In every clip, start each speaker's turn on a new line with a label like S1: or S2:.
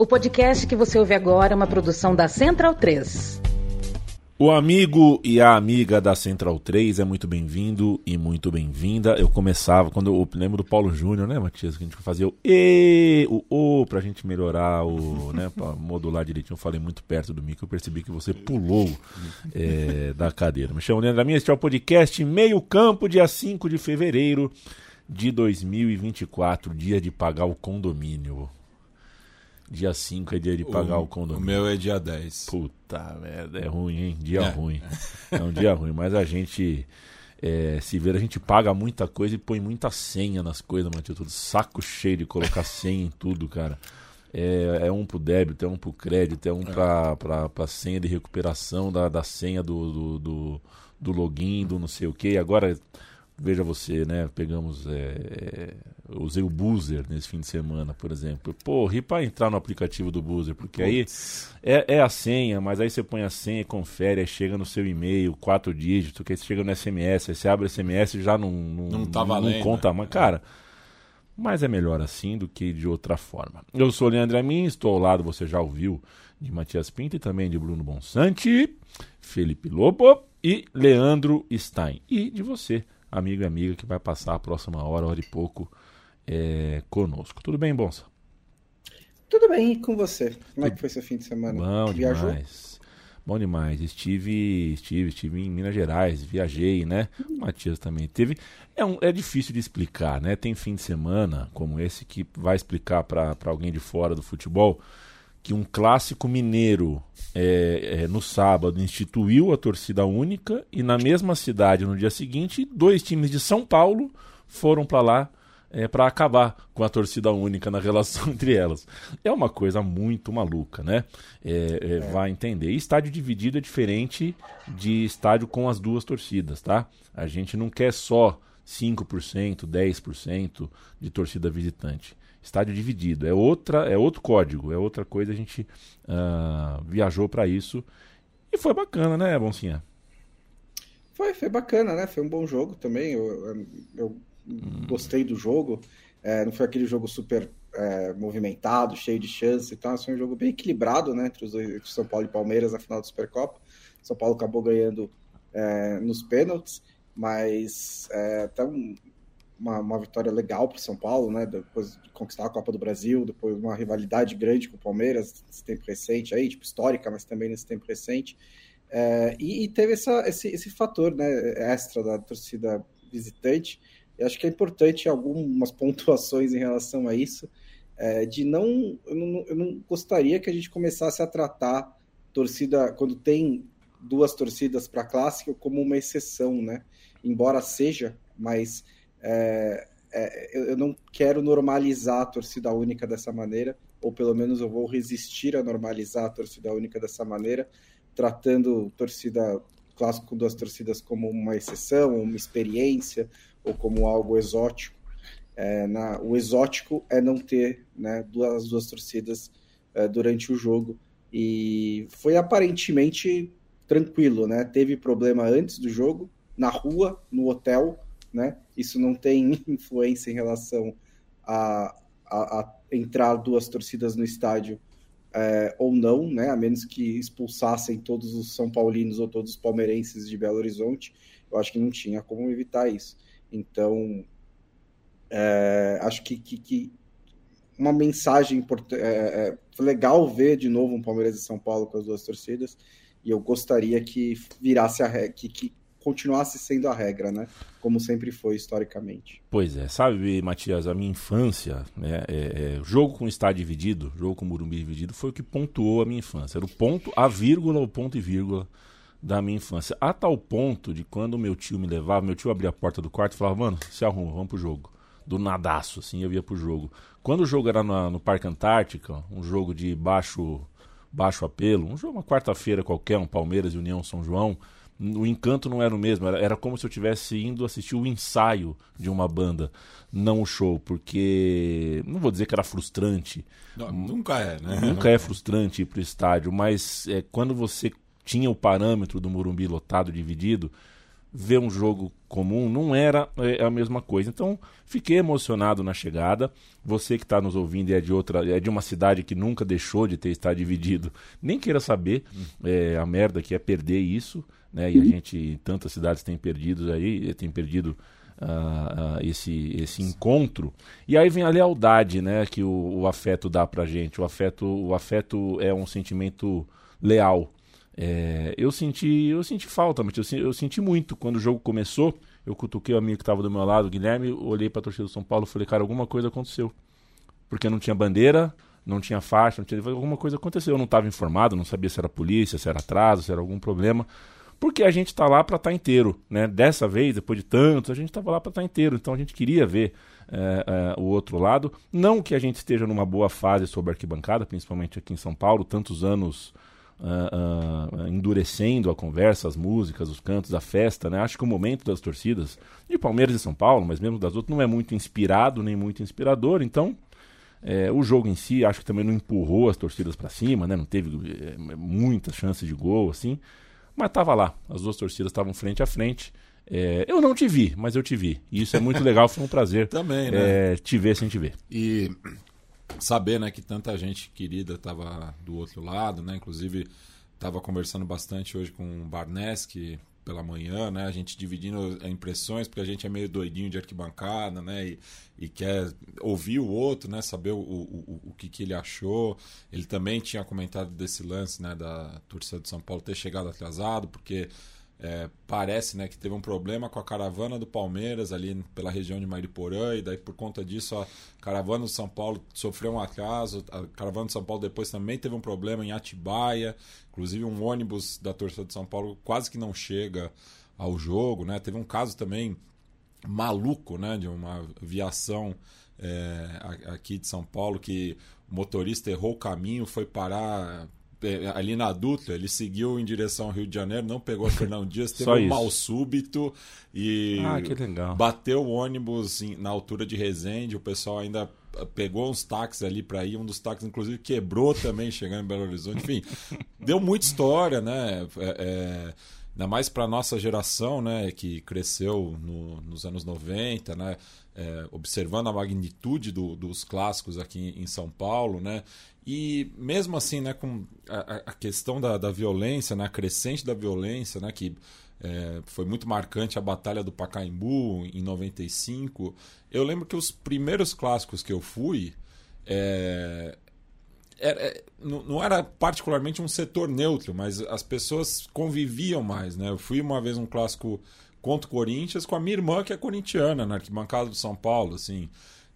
S1: O podcast que você ouve agora é uma produção da Central 3.
S2: O amigo e a amiga da Central 3 é muito bem-vindo e muito bem-vinda. Eu começava, quando eu lembro do Paulo Júnior, né, Matias? Que a gente fazia o E, o O, pra gente melhorar o, né, pra modular direitinho. Eu falei muito perto do mico, eu percebi que você pulou é, da cadeira. Me chamo Leandro Minha, este é o podcast Meio Campo, dia 5 de fevereiro de 2024, dia de pagar o condomínio. Dia 5 é dia de pagar o, o condomínio.
S3: O meu é dia 10.
S2: Puta merda, é ruim, hein? Dia é. ruim. É um dia ruim, mas a gente. É, se ver, a gente paga muita coisa e põe muita senha nas coisas, Matheus. Tudo saco cheio de colocar senha em tudo, cara. É, é, um pro débito, é um pro crédito, é um é. Pra, pra, pra senha de recuperação da, da senha do, do, do, do login, do não sei o que. Agora veja você, né? Pegamos. É, é, usei o Boozer nesse fim de semana, por exemplo. Pô, ri para entrar no aplicativo do Boozer, porque Puts. aí é, é, a senha, mas aí você põe a senha, confere, aí chega no seu e-mail, quatro dígitos, que aí você chega no SMS, aí você abre o SMS e já não, não,
S3: não, tá valendo,
S2: não conta mais. Cara. Mas é melhor assim do que de outra forma. Eu sou o Leandro Amin, estou ao lado, você já ouviu, de Matias Pinto e também de Bruno Bonsante, Felipe Lobo e Leandro Stein. E de você, amigo e amiga que vai passar a próxima hora, hora e pouco é, conosco. Tudo bem, Bonsa?
S4: Tudo bem, e com você? Como é que foi seu fim de semana?
S2: Bom Viajou? demais. Bom demais. Estive, estive, estive em Minas Gerais, viajei, né? O Matias também teve. É, um, é difícil de explicar, né? Tem fim de semana como esse que vai explicar para alguém de fora do futebol que um clássico mineiro é, é, no sábado instituiu a torcida única e na mesma cidade no dia seguinte dois times de São Paulo foram para lá é, para acabar com a torcida única na relação entre elas. É uma coisa muito maluca, né? É, é, é, vai entender. E estádio dividido é diferente de estádio com as duas torcidas, tá? A gente não quer só 5%, 10% de torcida visitante estádio dividido. É outra, é outro código, é outra coisa. A gente uh, viajou para isso e foi bacana, né, Boncinha?
S4: Foi, foi bacana, né? Foi um bom jogo também. Eu, eu hum. gostei do jogo. É, não foi aquele jogo super é, movimentado, cheio de chances e tal. Foi um jogo bem equilibrado, né? Entre os dois, entre São Paulo e Palmeiras na final do Supercopa. São Paulo acabou ganhando é, nos pênaltis, mas é, até um, uma, uma vitória legal para o São Paulo, né? Depois de conquistar a Copa do Brasil, depois uma rivalidade grande com o Palmeiras nesse tempo recente, aí, tipo, histórica, mas também nesse tempo recente. É, e, e, teve essa, esse, esse fator né, extra da torcida visitante. Eu acho que é importante algumas pontuações em relação a isso. É, de não eu, não, eu não gostaria que a gente começasse a tratar torcida, quando tem duas torcidas para clássico, como uma exceção, né? Embora seja, mas é, é, eu, eu não quero normalizar a torcida única dessa maneira, ou pelo menos eu vou resistir a normalizar a torcida única dessa maneira, tratando torcida clássico com duas torcidas como uma exceção, uma experiência, ou como algo exótico. É, na, o exótico é não ter né, duas, duas torcidas é, durante o jogo. E foi aparentemente tranquilo, né? Teve problema antes do jogo, na rua, no hotel, né? Isso não tem influência em relação a, a, a entrar duas torcidas no estádio é, ou não, né? A menos que expulsassem todos os São Paulinos ou todos os palmeirenses de Belo Horizonte, eu acho que não tinha como evitar isso. Então, é, acho que, que, que, uma mensagem importante. É, é, legal ver de novo um Palmeiras e São Paulo com as duas torcidas. E eu gostaria que virasse a que, que continuasse sendo a regra, né? Como sempre foi historicamente.
S2: Pois é, sabe, Matias, a minha infância, né, é, é, jogo com estádio dividido, jogo com Morumbi dividido, foi o que pontuou a minha infância. Era o ponto, a vírgula, o ponto e vírgula da minha infância. A tal ponto de quando meu tio me levava, meu tio abria a porta do quarto e falava, mano, se arruma, vamos pro jogo. Do nadaço, assim, eu ia pro jogo. Quando o jogo era no, no Parque Antártica, um jogo de baixo, baixo apelo, um jogo, uma quarta-feira qualquer, um Palmeiras e União São João, o encanto não era o mesmo, era, era como se eu tivesse indo assistir o ensaio de uma banda, não o show, porque não vou dizer que era frustrante.
S3: Não, nunca é, né?
S2: Nunca é frustrante ir pro estádio, mas é, quando você tinha o parâmetro do Morumbi lotado, dividido, ver um jogo comum não era é, a mesma coisa. Então, fiquei emocionado na chegada. Você que está nos ouvindo é de outra, é de uma cidade que nunca deixou de ter estado dividido, nem queira saber é, a merda que é perder isso, né? E a gente, tantas cidades têm perdido aí, tem perdido uh, uh, esse, esse encontro. E aí vem a lealdade, né? Que o, o afeto dá pra gente. O afeto, o afeto é um sentimento leal. É, eu senti eu senti falta, mas eu, eu, senti muito quando o jogo começou. Eu cutuquei o amigo que estava do meu lado, o Guilherme, olhei para a torcida do São Paulo e falei, cara, alguma coisa aconteceu. Porque não tinha bandeira, não tinha faixa, não tinha... alguma coisa aconteceu. Eu não estava informado, não sabia se era polícia, se era atraso, se era algum problema. Porque a gente está lá para estar tá inteiro. Né? Dessa vez, depois de tantos, a gente estava lá para estar tá inteiro. Então a gente queria ver é, é, o outro lado. Não que a gente esteja numa boa fase sobre arquibancada, principalmente aqui em São Paulo, tantos anos uh, uh, endurecendo a conversa, as músicas, os cantos, a festa, né? Acho que o momento das torcidas, de Palmeiras e São Paulo, mas mesmo das outras, não é muito inspirado nem muito inspirador, então é, o jogo em si acho que também não empurrou as torcidas para cima, né? Não teve é, muitas chances de gol, assim, mas estava lá, as duas torcidas estavam frente a frente. É, eu não te vi, mas eu te vi. E isso é muito legal, foi um prazer
S3: Também, né?
S2: É, te ver sem te ver.
S3: E saber né, que tanta gente querida estava do outro lado, né? Inclusive, estava conversando bastante hoje com o Barneski pela manhã, né? A gente dividindo impressões, porque a gente é meio doidinho de arquibancada, né? E, e quer ouvir o outro, né? Saber o, o, o que, que ele achou. Ele também tinha comentado desse lance, né? Da torcida de São Paulo ter chegado atrasado, porque é, parece né, que teve um problema com a caravana do Palmeiras ali pela região de Mariporã, e daí por conta disso a caravana do São Paulo sofreu um atraso. A caravana do São Paulo depois também teve um problema em Atibaia, inclusive um ônibus da torcida de São Paulo quase que não chega ao jogo. Né? Teve um caso também maluco né, de uma viação é, aqui de São Paulo que o motorista errou o caminho, foi parar ali na Dutra, ele seguiu em direção ao Rio de Janeiro, não pegou a Fernão Dias, teve um mal súbito e
S2: ah,
S3: bateu o ônibus na altura de Resende. O pessoal ainda pegou uns táxis ali para ir. Um dos táxis, inclusive, quebrou também chegando em Belo Horizonte. Enfim, deu muita história, né? É, é, ainda mais para nossa geração, né? Que cresceu no, nos anos 90, né? É, observando a magnitude do, dos clássicos aqui em São Paulo, né? E mesmo assim, né, com a, a questão da, da violência, né, a crescente da violência, né, que é, foi muito marcante a Batalha do Pacaembu em 95, eu lembro que os primeiros clássicos que eu fui é, era, é, não era particularmente um setor neutro, mas as pessoas conviviam mais. Né? Eu fui uma vez um clássico contra o Corinthians com a minha irmã, que é corintiana, na arquibancada do São Paulo. Assim.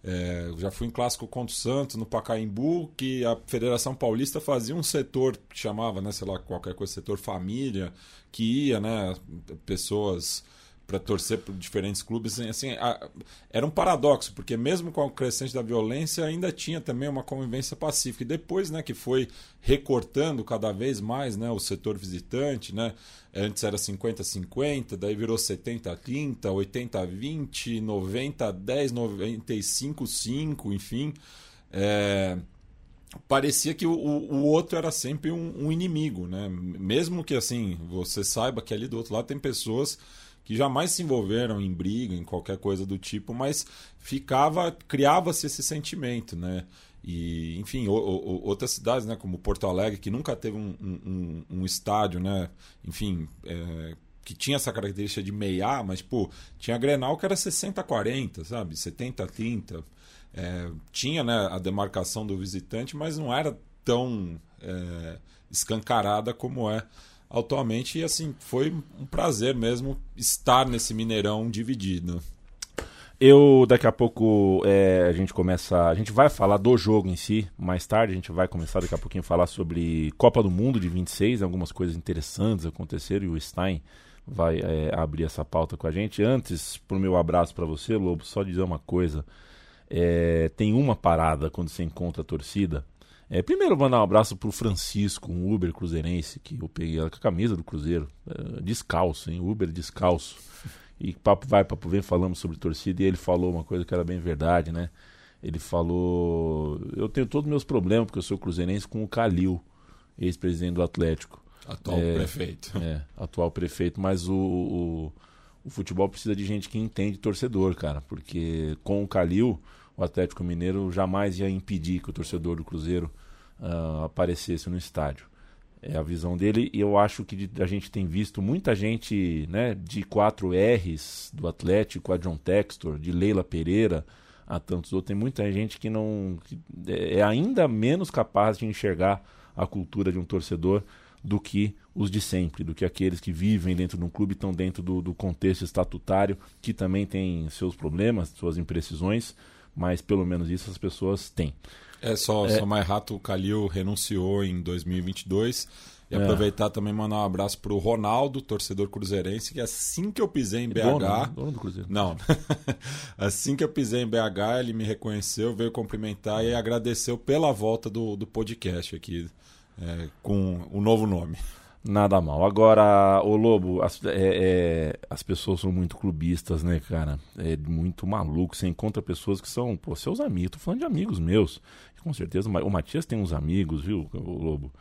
S3: É, já fui em clássico contra o Santos, no Pacaembu, que a Federação Paulista fazia um setor que chamava, né, sei lá, qualquer coisa, setor família, que ia, né, pessoas para torcer por diferentes clubes. Assim, a, era um paradoxo, porque mesmo com o crescente da violência, ainda tinha também uma convivência pacífica. E depois né, que foi recortando cada vez mais né, o setor visitante, né? antes era 50-50, daí virou 70-30, 80-20, 90-10, 95-5, enfim. É, parecia que o, o outro era sempre um, um inimigo, né? Mesmo que assim você saiba que ali do outro lado tem pessoas que jamais se envolveram em briga, em qualquer coisa do tipo, mas ficava, criava-se esse sentimento, né? E, enfim, o, o, outras cidades, né, como Porto Alegre, que nunca teve um, um, um estádio, né, enfim, é, que tinha essa característica de meiar, mas, pô, tinha Grenal que era 60-40, sabe? 70-30. É, tinha, né, a demarcação do visitante, mas não era tão é, escancarada como é atualmente. E assim, foi um prazer mesmo estar nesse Mineirão dividido.
S2: Eu daqui a pouco é, a gente começa, a gente vai falar do jogo em si. Mais tarde a gente vai começar daqui a pouquinho a falar sobre Copa do Mundo de 26, algumas coisas interessantes aconteceram e o Stein vai é, abrir essa pauta com a gente. Antes, pro meu abraço para você, Lobo, só dizer uma coisa. É, tem uma parada quando você encontra a torcida é, primeiro, mandar um abraço pro Francisco, um Uber cruzeirense, que eu peguei ela com a camisa do Cruzeiro, é, descalço, hein? Uber descalço. E papo vai, papo vem, falamos sobre torcida e ele falou uma coisa que era bem verdade, né? Ele falou: Eu tenho todos os meus problemas, porque eu sou cruzeirense, com o Calil, ex-presidente do Atlético.
S3: Atual é, prefeito.
S2: É, atual prefeito, mas o, o, o futebol precisa de gente que entende torcedor, cara, porque com o Calil, o Atlético Mineiro jamais ia impedir que o torcedor do Cruzeiro uh, aparecesse no estádio. É a visão dele e eu acho que a gente tem visto muita gente né, de 4 R's do Atlético, a John Textor, de Leila Pereira, a tantos outros. Tem muita gente que não que é ainda menos capaz de enxergar a cultura de um torcedor do que os de sempre, do que aqueles que vivem dentro de um clube, estão dentro do, do contexto estatutário, que também tem seus problemas, suas imprecisões, mas pelo menos isso as pessoas têm.
S3: É só, é... só mais rato, o Calil renunciou em 2022. E é. aproveitar também mandar um abraço pro Ronaldo, torcedor cruzeirense, que assim que eu pisei em BH. Dono,
S2: né? dono do Cruzeiro.
S3: Não. assim que eu pisei em BH, ele me reconheceu, veio cumprimentar e agradeceu pela volta do, do podcast aqui, é, com o novo nome.
S2: Nada mal. Agora, o Lobo, as, é, é, as pessoas são muito clubistas, né, cara? É muito maluco. Você encontra pessoas que são, pô, seus amigos. Tô falando de amigos meus. Com certeza, o Matias tem uns amigos, viu, o Lobo?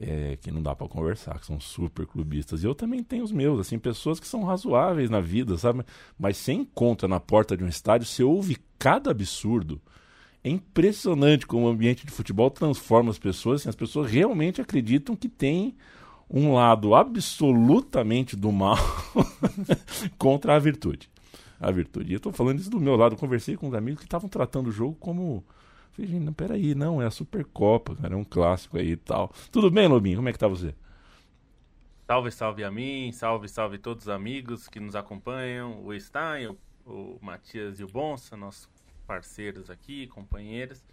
S2: É, que não dá para conversar, que são super clubistas. E eu também tenho os meus, assim, pessoas que são razoáveis na vida, sabe? Mas você encontra na porta de um estádio, você ouve cada absurdo. É impressionante como o ambiente de futebol transforma as pessoas. Assim, as pessoas realmente acreditam que tem um lado absolutamente do mal contra a virtude. A virtude. E eu estou falando isso do meu lado. Eu conversei com uns amigos que estavam tratando o jogo como. Falei, gente, não, peraí, não, é a Supercopa, cara, é um clássico aí e tal. Tudo bem, Lobinho? Como é que tá você?
S5: Salve, salve a mim, salve, salve todos os amigos que nos acompanham, o Stein, o, o Matias e o Bonsa, nossos parceiros aqui, companheiros.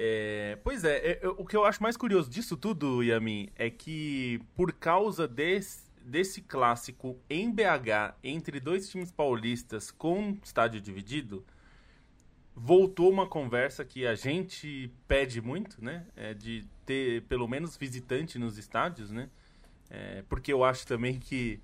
S5: É, pois é, é, o que eu acho mais curioso disso tudo, Yamin, é que por causa desse, desse clássico em BH entre dois times paulistas com estádio dividido, voltou uma conversa que a gente pede muito, né? É de ter pelo menos visitante nos estádios, né? É, porque eu acho também que,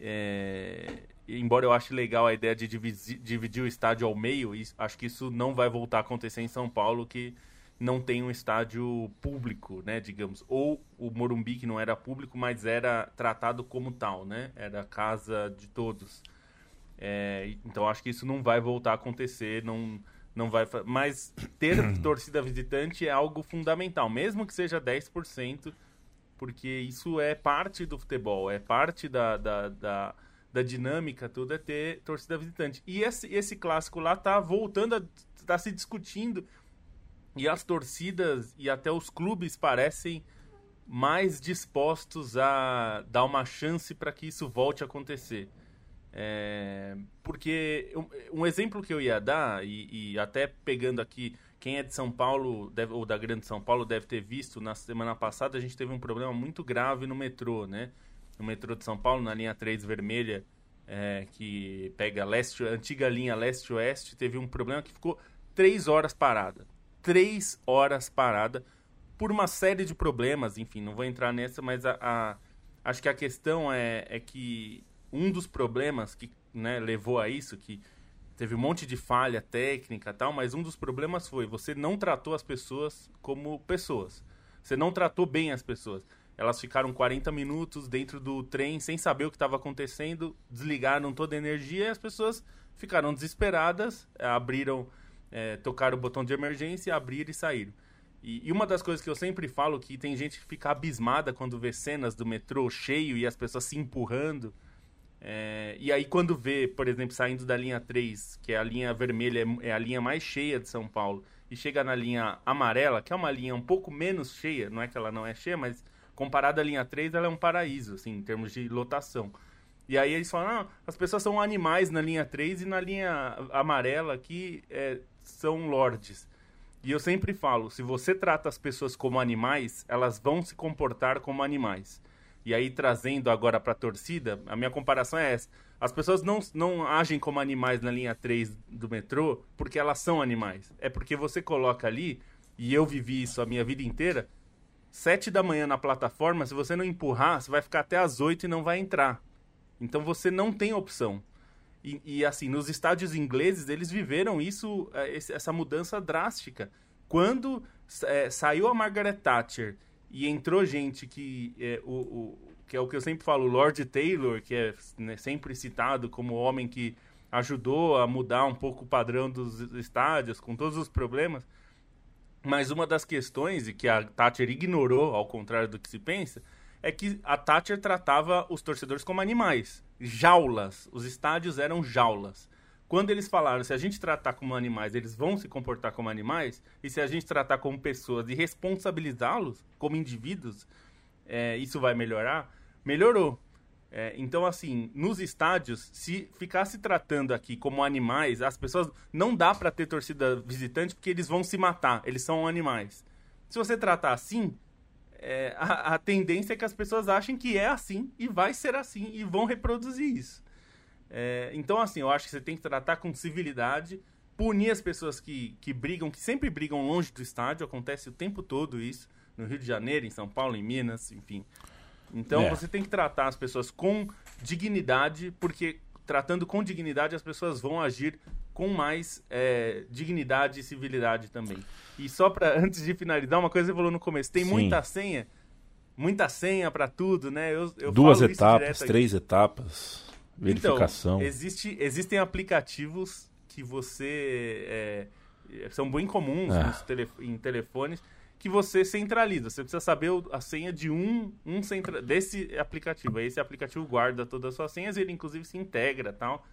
S5: é, embora eu ache legal a ideia de dividir, dividir o estádio ao meio, acho que isso não vai voltar a acontecer em São Paulo, que não tem um estádio público, né, digamos, ou o Morumbi que não era público, mas era tratado como tal, né, era casa de todos. É, então acho que isso não vai voltar a acontecer, não, não vai, mas ter torcida visitante é algo fundamental, mesmo que seja 10%, porque isso é parte do futebol, é parte da, da, da, da dinâmica, tudo é ter torcida visitante. E esse, esse clássico lá tá voltando a tá se discutindo e as torcidas e até os clubes parecem mais dispostos a dar uma chance para que isso volte a acontecer. É, porque um, exemplo que eu ia dar, e, e, até pegando aqui, quem é de São Paulo deve, ou da Grande São Paulo deve ter visto, na semana passada a gente teve um problema muito grave no metrô, né? No metrô de São Paulo, na linha 3 vermelha, é, que pega leste, antiga linha leste-oeste, teve um problema que ficou três horas parada três horas parada por uma série de problemas. Enfim, não vou entrar nessa, mas a, a acho que a questão é, é que um dos problemas que né, levou a isso, que teve um monte de falha técnica tal, mas um dos problemas foi você não tratou as pessoas como pessoas. Você não tratou bem as pessoas. Elas ficaram 40 minutos dentro do trem sem saber o que estava acontecendo, desligaram toda a energia e as pessoas ficaram desesperadas, abriram é, o botão de emergência, abrir e sair. E, e, uma das coisas que eu sempre falo que tem gente que fica abismada quando vê cenas do metrô cheio e as pessoas se empurrando. É, e aí quando vê, por exemplo, saindo da linha 3, que é a linha vermelha, é, é a linha mais cheia de São Paulo, e chega na linha amarela, que é uma linha um pouco menos cheia, não é que ela não é cheia, mas comparada à linha 3, ela é um paraíso, assim, em termos de lotação. E aí eles falam, ah, as pessoas são animais na linha 3 e na linha amarela aqui é, são lords. E eu sempre falo, se você trata as pessoas como animais, elas vão se comportar como animais. E aí, trazendo agora para a torcida, a minha comparação é essa. As pessoas não, não agem como animais na linha 3 do metrô porque elas são animais. É porque você coloca ali, e eu vivi isso a minha vida inteira, sete da manhã na plataforma, se você não empurrar, você vai ficar até as oito e não vai entrar. Então você não tem opção. E, e, assim, nos estádios ingleses, eles viveram isso, é, essa mudança drástica. Quando é, saiu a Margaret Thatcher e entrou gente que. É, o, o, que é o que eu sempre falo, Lord Taylor, que é né, sempre citado como o homem que ajudou a mudar um pouco o padrão dos estádios, com todos os problemas. Mas uma das questões, e que a Thatcher ignorou, ao contrário do que se pensa, é que a Thatcher tratava os torcedores como animais, jaulas. Os estádios eram jaulas. Quando eles falaram, se a gente tratar como animais, eles vão se comportar como animais, e se a gente tratar como pessoas e responsabilizá-los como indivíduos, é, isso vai melhorar, melhorou. É, então, assim, nos estádios, se ficasse tratando aqui como animais, as pessoas. Não dá para ter torcida visitante porque eles vão se matar, eles são animais. Se você tratar assim, é, a, a, tendência é que as pessoas achem que é assim e vai ser assim e vão reproduzir isso. É, então, assim, eu acho que você tem que tratar com civilidade, punir as pessoas que, que brigam, que sempre brigam longe do estádio, acontece o tempo todo isso, no Rio de Janeiro, em São Paulo, em Minas, enfim. Então, é. você tem que tratar as pessoas com dignidade, porque tratando com dignidade, as pessoas vão agir com mais é, dignidade e civilidade também. E só para antes de finalizar, uma coisa que você falou no começo, tem Sim. muita senha, muita senha para tudo, né? Eu, eu
S2: Duas etapas, três etapas, verificação.
S5: Então, existe, existem aplicativos que você é, são bem comuns ah. em telefones que você centraliza. Você precisa saber a senha de um, um centra... desse aplicativo. Aí esse aplicativo guarda todas as suas senhas, ele inclusive se integra, tal.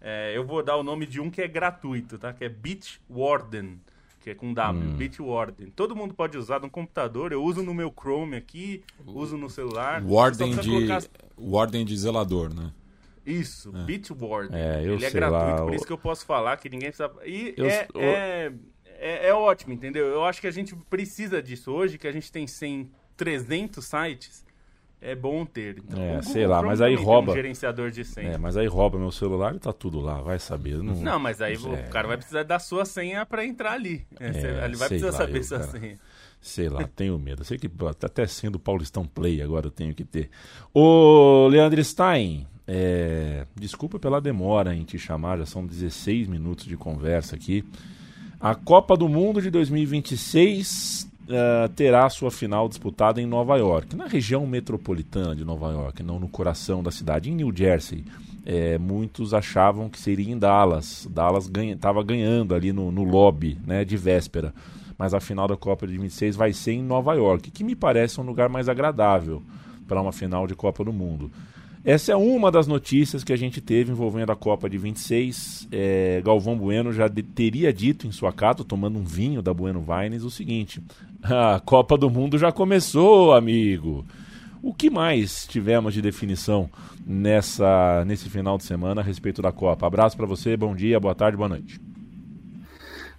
S5: É, eu vou dar o nome de um que é gratuito, tá? Que é Bitwarden que é com W, hum. Bitwarden. Todo mundo pode usar no computador, eu uso no meu Chrome aqui, uso no celular.
S3: Warden de, colocar... Warden de zelador, né?
S5: Isso, é. Bitwarden.
S2: É,
S5: Ele
S2: é
S5: gratuito,
S2: lá,
S5: por isso que eu posso falar que ninguém precisa... E eu, é, é, é, é, ótimo, entendeu? Eu acho que a gente precisa disso hoje, que a gente tem 100, 300 sites é bom ter.
S2: Então, é, sei lá, mas aí rouba.
S5: Um gerenciador de senha.
S2: É, mas aí rouba meu celular e tá tudo lá, vai saber. Não,
S5: não mas aí não, o cara vai precisar da sua senha para entrar ali. É, é, ele vai precisar lá, saber eu, sua cara, senha.
S2: Sei lá, tenho medo. Sei que até sendo Paulistão Play agora eu tenho que ter. Ô, Leandro Stein, é, desculpa pela demora em te chamar, já são 16 minutos de conversa aqui. A Copa do Mundo de 2026 uh, terá sua final disputada em Nova York, na região metropolitana de Nova York, não no coração da cidade, em New Jersey. É, muitos achavam que seria em Dallas. Dallas estava ganha, ganhando ali no, no lobby né, de véspera. Mas a final da Copa de 26 vai ser em Nova York, que me parece um lugar mais agradável para uma final de Copa do Mundo. Essa é uma das notícias que a gente teve envolvendo a Copa de 26. É, Galvão Bueno já de, teria dito em sua casa, tomando um vinho da Bueno Vines, o seguinte: a Copa do Mundo já começou, amigo. O que mais tivemos de definição nessa, nesse final de semana a respeito da Copa? Abraço para você, bom dia, boa tarde, boa noite.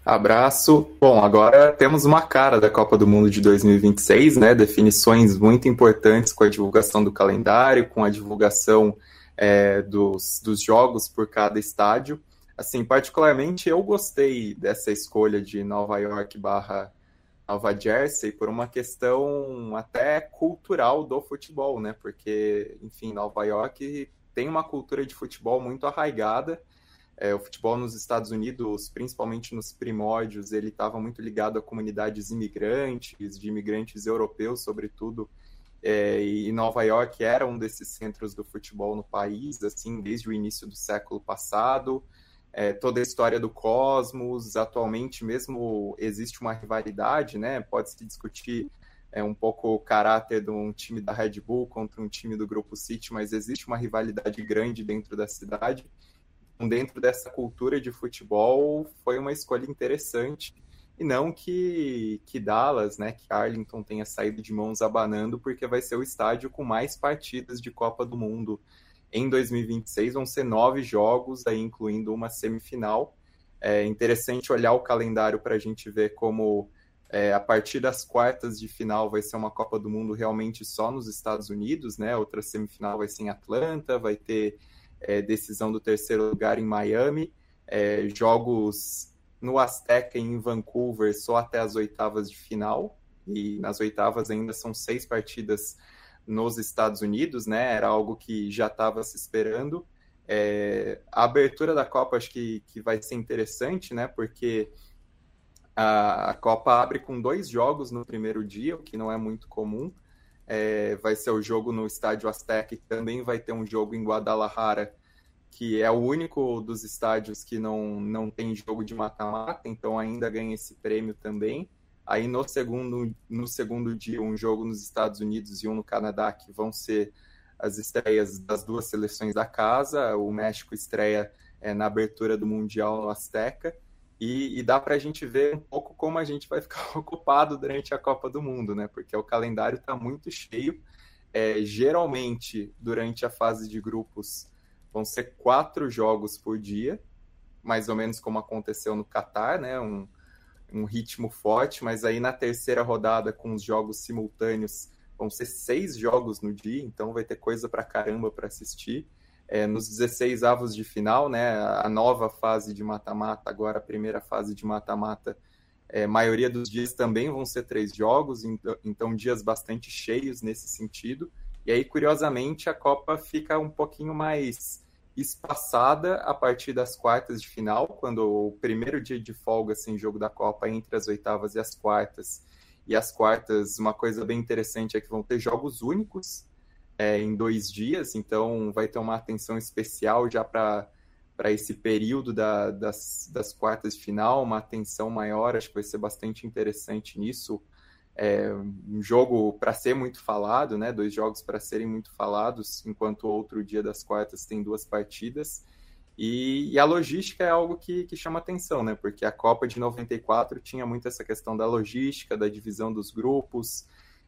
S6: Abraço. Bom, agora temos uma cara da Copa do Mundo de 2026, né? Definições muito importantes com a divulgação do calendário, com a divulgação é, dos, dos jogos por cada estádio. Assim, particularmente eu gostei dessa escolha de Nova York barra Nova Jersey por uma questão até cultural do futebol, né? Porque, enfim, Nova York tem uma cultura de futebol muito arraigada é, o futebol nos Estados Unidos, principalmente nos primórdios, ele estava muito ligado a comunidades imigrantes, de imigrantes europeus, sobretudo, é, e Nova York era um desses centros do futebol no país, assim, desde o início do século passado. É, toda a história do Cosmos, atualmente mesmo existe uma rivalidade, né? Pode-se discutir é, um pouco o caráter de um time da Red Bull contra um time do Grupo City, mas existe uma rivalidade grande dentro da cidade dentro dessa cultura de futebol, foi uma escolha interessante. E não que, que Dallas, né, que Arlington tenha saído de mãos abanando, porque vai ser o estádio com mais partidas de Copa do Mundo em 2026. Vão ser nove jogos, aí incluindo uma semifinal. É interessante olhar o calendário para a gente ver como é, a partir das quartas de final vai ser uma Copa do Mundo realmente só nos Estados Unidos, né? Outra semifinal vai ser em Atlanta, vai ter é, decisão do terceiro lugar em Miami, é, jogos no Azteca em Vancouver só até as oitavas de final, e nas oitavas ainda são seis partidas nos Estados Unidos, né? Era algo que já estava se esperando. É, a abertura da Copa acho que, que vai ser interessante, né? Porque a, a Copa abre com dois jogos no primeiro dia, o que não é muito comum. é, vai ser o jogo no Estádio Azteca, e também vai ter um jogo em Guadalajara, que é o único dos estádios que não, não tem jogo de mata-mata, então ainda ganha esse prêmio também. Aí no segundo, no segundo dia, um jogo nos Estados Unidos e um no Canadá, que vão ser as estreias das duas seleções da casa. O México estreia é, na abertura do Mundial no Azteca. E, e dá para a gente ver um pouco como a gente vai ficar ocupado durante a Copa do Mundo, né? Porque o calendário está muito cheio. É, geralmente, durante a fase de grupos, vão ser quatro jogos por dia, mais ou menos como aconteceu no Catar, né? Um, um ritmo forte, mas aí na terceira rodada, com os jogos simultâneos, vão ser seis jogos no dia, então vai ter coisa para caramba para assistir. É, nos 16 avos de final, né, a nova fase de mata-mata, agora a primeira fase de mata-mata, é, maioria dos dias também vão ser três jogos, então, dias bastante cheios nesse sentido. E aí, curiosamente, a Copa fica um pouquinho mais espaçada a partir das quartas de final, quando o primeiro dia de folga sem jogo da Copa entre as oitavas e as quartas. E as quartas, uma coisa bem interessante é que vão ter jogos únicos é, em dois dias, então vai ter uma atenção especial já para para esse período da, das, das quartas de final, uma atenção maior, acho que vai ser bastante interessante nisso. É um jogo para ser muito falado, né? Dois jogos para serem muito falados, enquanto o outro dia das quartas tem duas partidas. E, e a logística é algo que, que, chama atenção, né? Porque a Copa de 94 tinha muito essa questão da logística, da divisão dos grupos,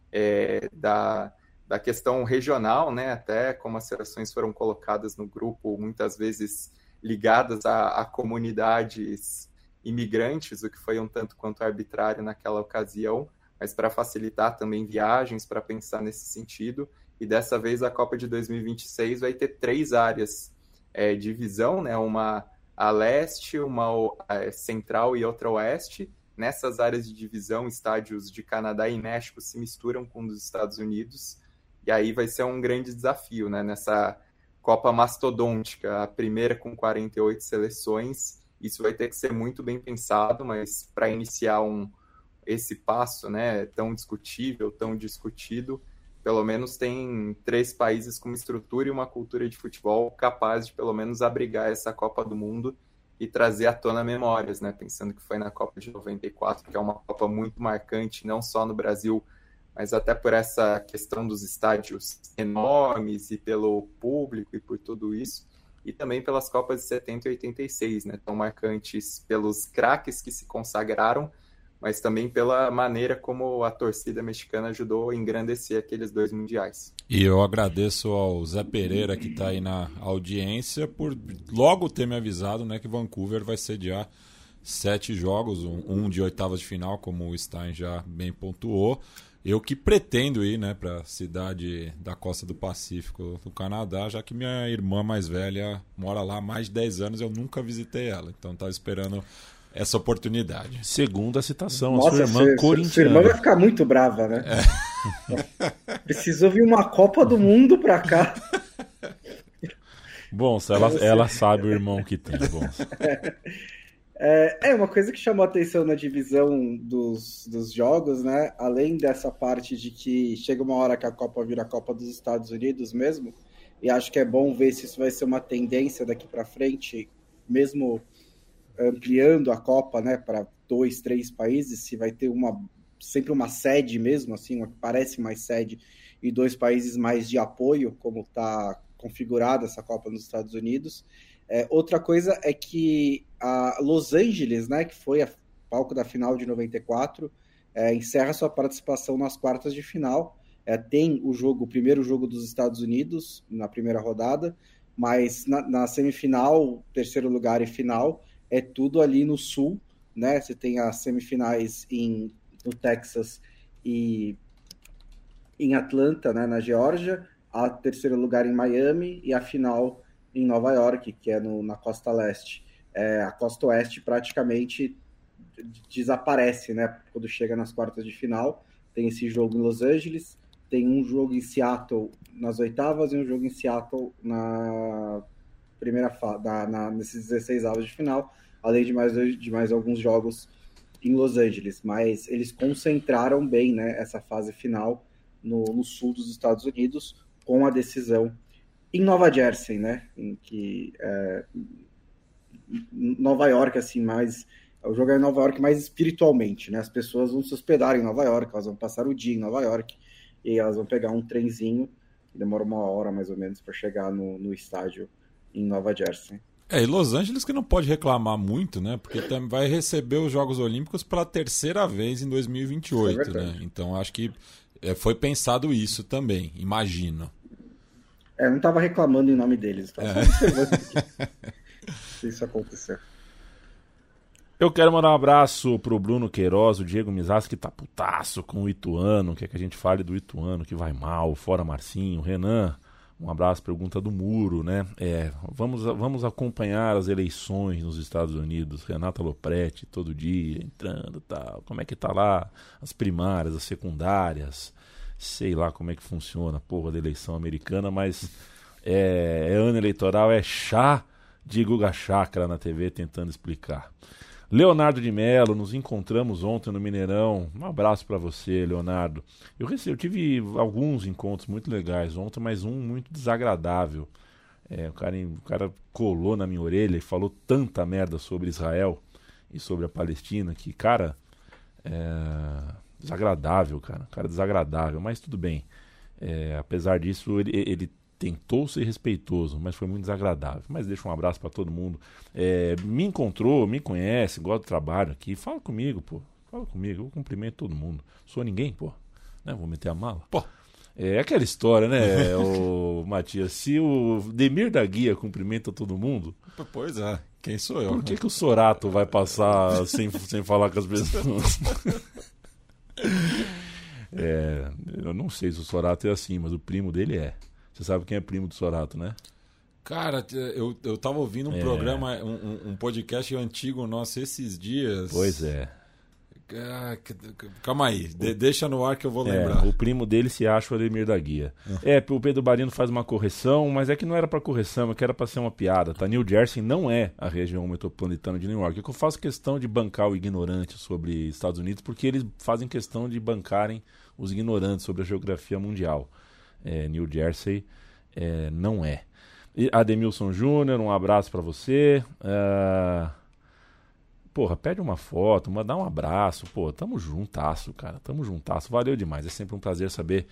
S6: é, da, da questão regional, né? Até como as seleções foram colocadas no grupo, muitas vezes ligadas a, a comunidades imigrantes, o que foi um tanto quanto arbitrário naquela ocasião mas para facilitar também viagens, para pensar nesse sentido. E dessa vez a Copa de 2026 vai ter três áreas é, de visão, né? uma a leste, uma a central e outra oeste. Nessas áreas de divisão, estádios de Canadá e México se misturam com os dos Estados Unidos. E aí vai ser um grande desafio, né? Nessa Copa mastodôntica, a primeira com 48 seleções. Isso vai ter que ser muito bem pensado, mas para iniciar um, esse passo, né, tão discutível, tão discutido, pelo menos tem três países com uma estrutura e uma cultura de futebol capaz de pelo menos abrigar essa Copa do Mundo e trazer à tona memórias, né, pensando que foi na Copa de 94, que é uma Copa muito marcante, não só no Brasil, mas até por essa questão dos estádios enormes e pelo público e por tudo isso, e também pelas Copas de 70 e 86, né, tão marcantes pelos craques que se consagraram, mas também pela maneira como a torcida mexicana ajudou a engrandecer aqueles dois mundiais.
S3: E eu agradeço ao Zé Pereira que está aí na audiência por logo ter me avisado né, que Vancouver vai sediar sete jogos, um, um de oitavas de final, como o Stein já bem pontuou. Eu que pretendo ir né, para a cidade da costa do Pacífico do Canadá, já que minha irmã mais velha mora lá há mais de 10 anos, eu nunca visitei ela. Então estava esperando essa oportunidade.
S2: Segunda citação,
S4: Nossa,
S2: a sua irmã corintiana.
S4: Sua irmã vai ficar muito brava, né? É. Precisou vir uma Copa do Mundo pra cá.
S2: Bom, ela, ela sabe o irmão que tem. Bom.
S4: É, é, uma coisa que chamou atenção na divisão dos, dos jogos, né? Além dessa parte de que chega uma hora que a Copa vira a Copa dos Estados Unidos mesmo, e acho que é bom ver se isso vai ser uma tendência daqui para frente, mesmo ampliando a Copa, né, para dois, três países, se vai ter uma sempre uma sede mesmo, assim, uma que parece mais sede e dois países mais de apoio, como está configurada essa Copa nos Estados Unidos. É, outra coisa é que a Los Angeles, né, que foi a palco da final de 94, é, encerra sua participação nas quartas de final. É, tem o jogo, o primeiro jogo dos Estados Unidos na primeira rodada, mas na, na semifinal, terceiro lugar e final, é tudo ali no sul, né? Você tem as semifinais em, no Texas e em Atlanta, né, na Geórgia, a terceiro lugar em Miami e a final em Nova York, que é no, na costa leste. É, a costa oeste praticamente desaparece, né? Quando chega nas quartas de final, tem esse jogo em Los Angeles, tem um jogo em Seattle nas oitavas e um jogo em Seattle na primeira fase, nesses 16 avos de final além de mais, de mais alguns jogos em Los Angeles. Mas eles concentraram bem né, essa fase final no, no sul dos Estados Unidos, com a decisão em Nova Jersey, né? Em que é, Nova York, assim, mais. O jogo é em Nova York mais espiritualmente, né? As pessoas vão se hospedar em Nova York, elas vão passar o dia em Nova York e elas vão pegar um trenzinho, demora uma hora mais ou menos para chegar no, no estádio em Nova Jersey.
S3: É, e Los Angeles que não pode reclamar muito, né? Porque também vai receber os Jogos Olímpicos pela terceira vez em 2028, é né? Então acho que é, foi pensado isso também, imagino.
S4: É, não estava reclamando em nome deles, estava é. observando se isso acontecer.
S2: Eu quero mandar um abraço pro Bruno Queiroz, o Diego Mizas, que tá putaço com o Ituano, quer que a gente fale do Ituano, que vai mal, fora Marcinho, Renan, um abraço, pergunta do Muro, né? É, vamos, vamos acompanhar as eleições nos Estados Unidos. Renata Lopretti, todo dia, entrando tal. Como é que tá lá as primárias, as secundárias? Sei lá como é que funciona a porra da eleição americana, mas é, é ano eleitoral, é chá de Guga Chakra na TV tentando explicar. Leonardo de Mello, nos encontramos ontem no Mineirão. Um abraço para você, Leonardo. Eu, recebi, eu tive alguns encontros muito legais ontem, mas um muito desagradável. É, o, cara, o cara colou na minha orelha e falou tanta merda sobre Israel e sobre a Palestina que, cara, é desagradável, cara. Cara desagradável, mas tudo bem. É, apesar disso, ele, ele tentou ser respeitoso, mas foi muito desagradável. Mas deixa um abraço para todo mundo. É, me encontrou, me conhece, gosta do trabalho aqui. Fala comigo, pô. Fala comigo, eu cumprimento todo mundo. Sou ninguém, pô. Né? Vou meter a mala. Pô. É aquela história, né, o Matias? Se o Demir da Guia cumprimenta todo mundo.
S3: Pois é, quem sou eu?
S2: Por que, que o Sorato vai passar sem, sem falar com as pessoas? é, eu não sei se o Sorato é assim, mas o primo dele é. Você sabe quem é primo do Sorato, né?
S3: Cara, eu, eu tava ouvindo um é. programa, um, um, podcast antigo nosso esses dias.
S2: Pois é.
S3: Ah, calma aí, de, deixa no ar que eu vou é, lembrar.
S2: O primo dele se acha o Ademir da Guia. É. é, o Pedro Barino faz uma correção, mas é que não era para correção, é que era para ser uma piada, tá? New Jersey não é a região metropolitana de New York. É que eu faço questão de bancar o ignorante sobre Estados Unidos, porque eles fazem questão de bancarem os ignorantes sobre a geografia mundial é, New Jersey é, não é. E Ademilson Júnior, um abraço para você. Uh, porra, pede uma foto, dá um abraço. Pô, tamo juntasso, cara. Tamo juntasso. Valeu demais. É sempre um prazer saber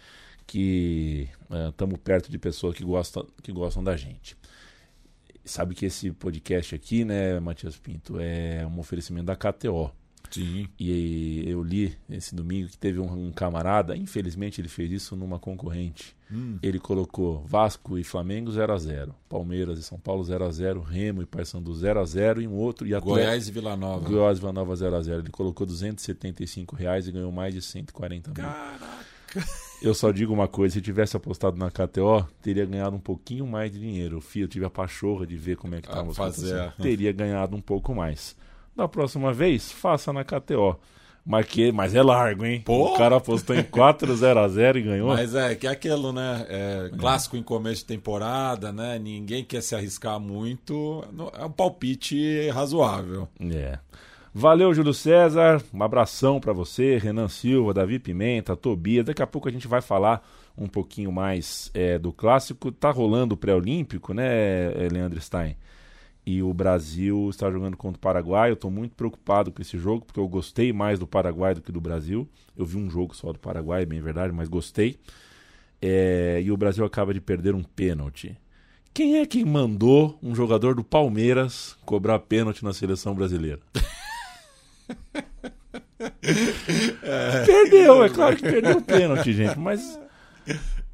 S2: que estamos uh, perto de pessoas que gostam, que gostam da gente. Sabe que esse podcast aqui, né, Matias Pinto, é um oferecimento da KTO.
S3: Sim.
S2: E eu li esse domingo que teve um, um camarada, infelizmente ele fez isso numa concorrente. Hum. Ele colocou Vasco e Flamengo 0 a 0 Palmeiras e São Paulo 0 a 0 Remo e Paysandu 0 a 0 e um outro. E
S3: Goiás e Vila Nova.
S2: Goiás e Vila Nova 0 a 0 Ele colocou 275 reais e ganhou mais de 140 mil.
S3: Caraca!
S2: Eu só digo uma coisa: se tivesse apostado na KTO, teria ganhado um pouquinho mais de dinheiro. O eu tive a pachorra de ver como é que estava
S3: ah,
S2: Teria ganhado um pouco mais. Da próxima vez, faça na KTO. Mas, que, mas é largo, hein?
S3: Pô?
S2: O cara apostou em 4 0 a 0 e ganhou.
S3: Mas é, que é aquilo, né? É, clássico em começo de temporada, né? Ninguém quer se arriscar muito. É um palpite razoável.
S2: É. Valeu, Júlio César. Um abração para você, Renan Silva, Davi Pimenta, Tobias. Daqui a pouco a gente vai falar um pouquinho mais é, do clássico. Tá rolando o pré-olímpico, né, Leandro Stein? E o Brasil está jogando contra o Paraguai. Eu estou muito preocupado com esse jogo, porque eu gostei mais do Paraguai do que do Brasil. Eu vi um jogo só do Paraguai, bem verdade, mas gostei. É... e o Brasil acaba de perder um pênalti. Quem é que mandou um jogador do Palmeiras cobrar pênalti na seleção brasileira? é... Perdeu, é claro que perdeu o pênalti, gente, mas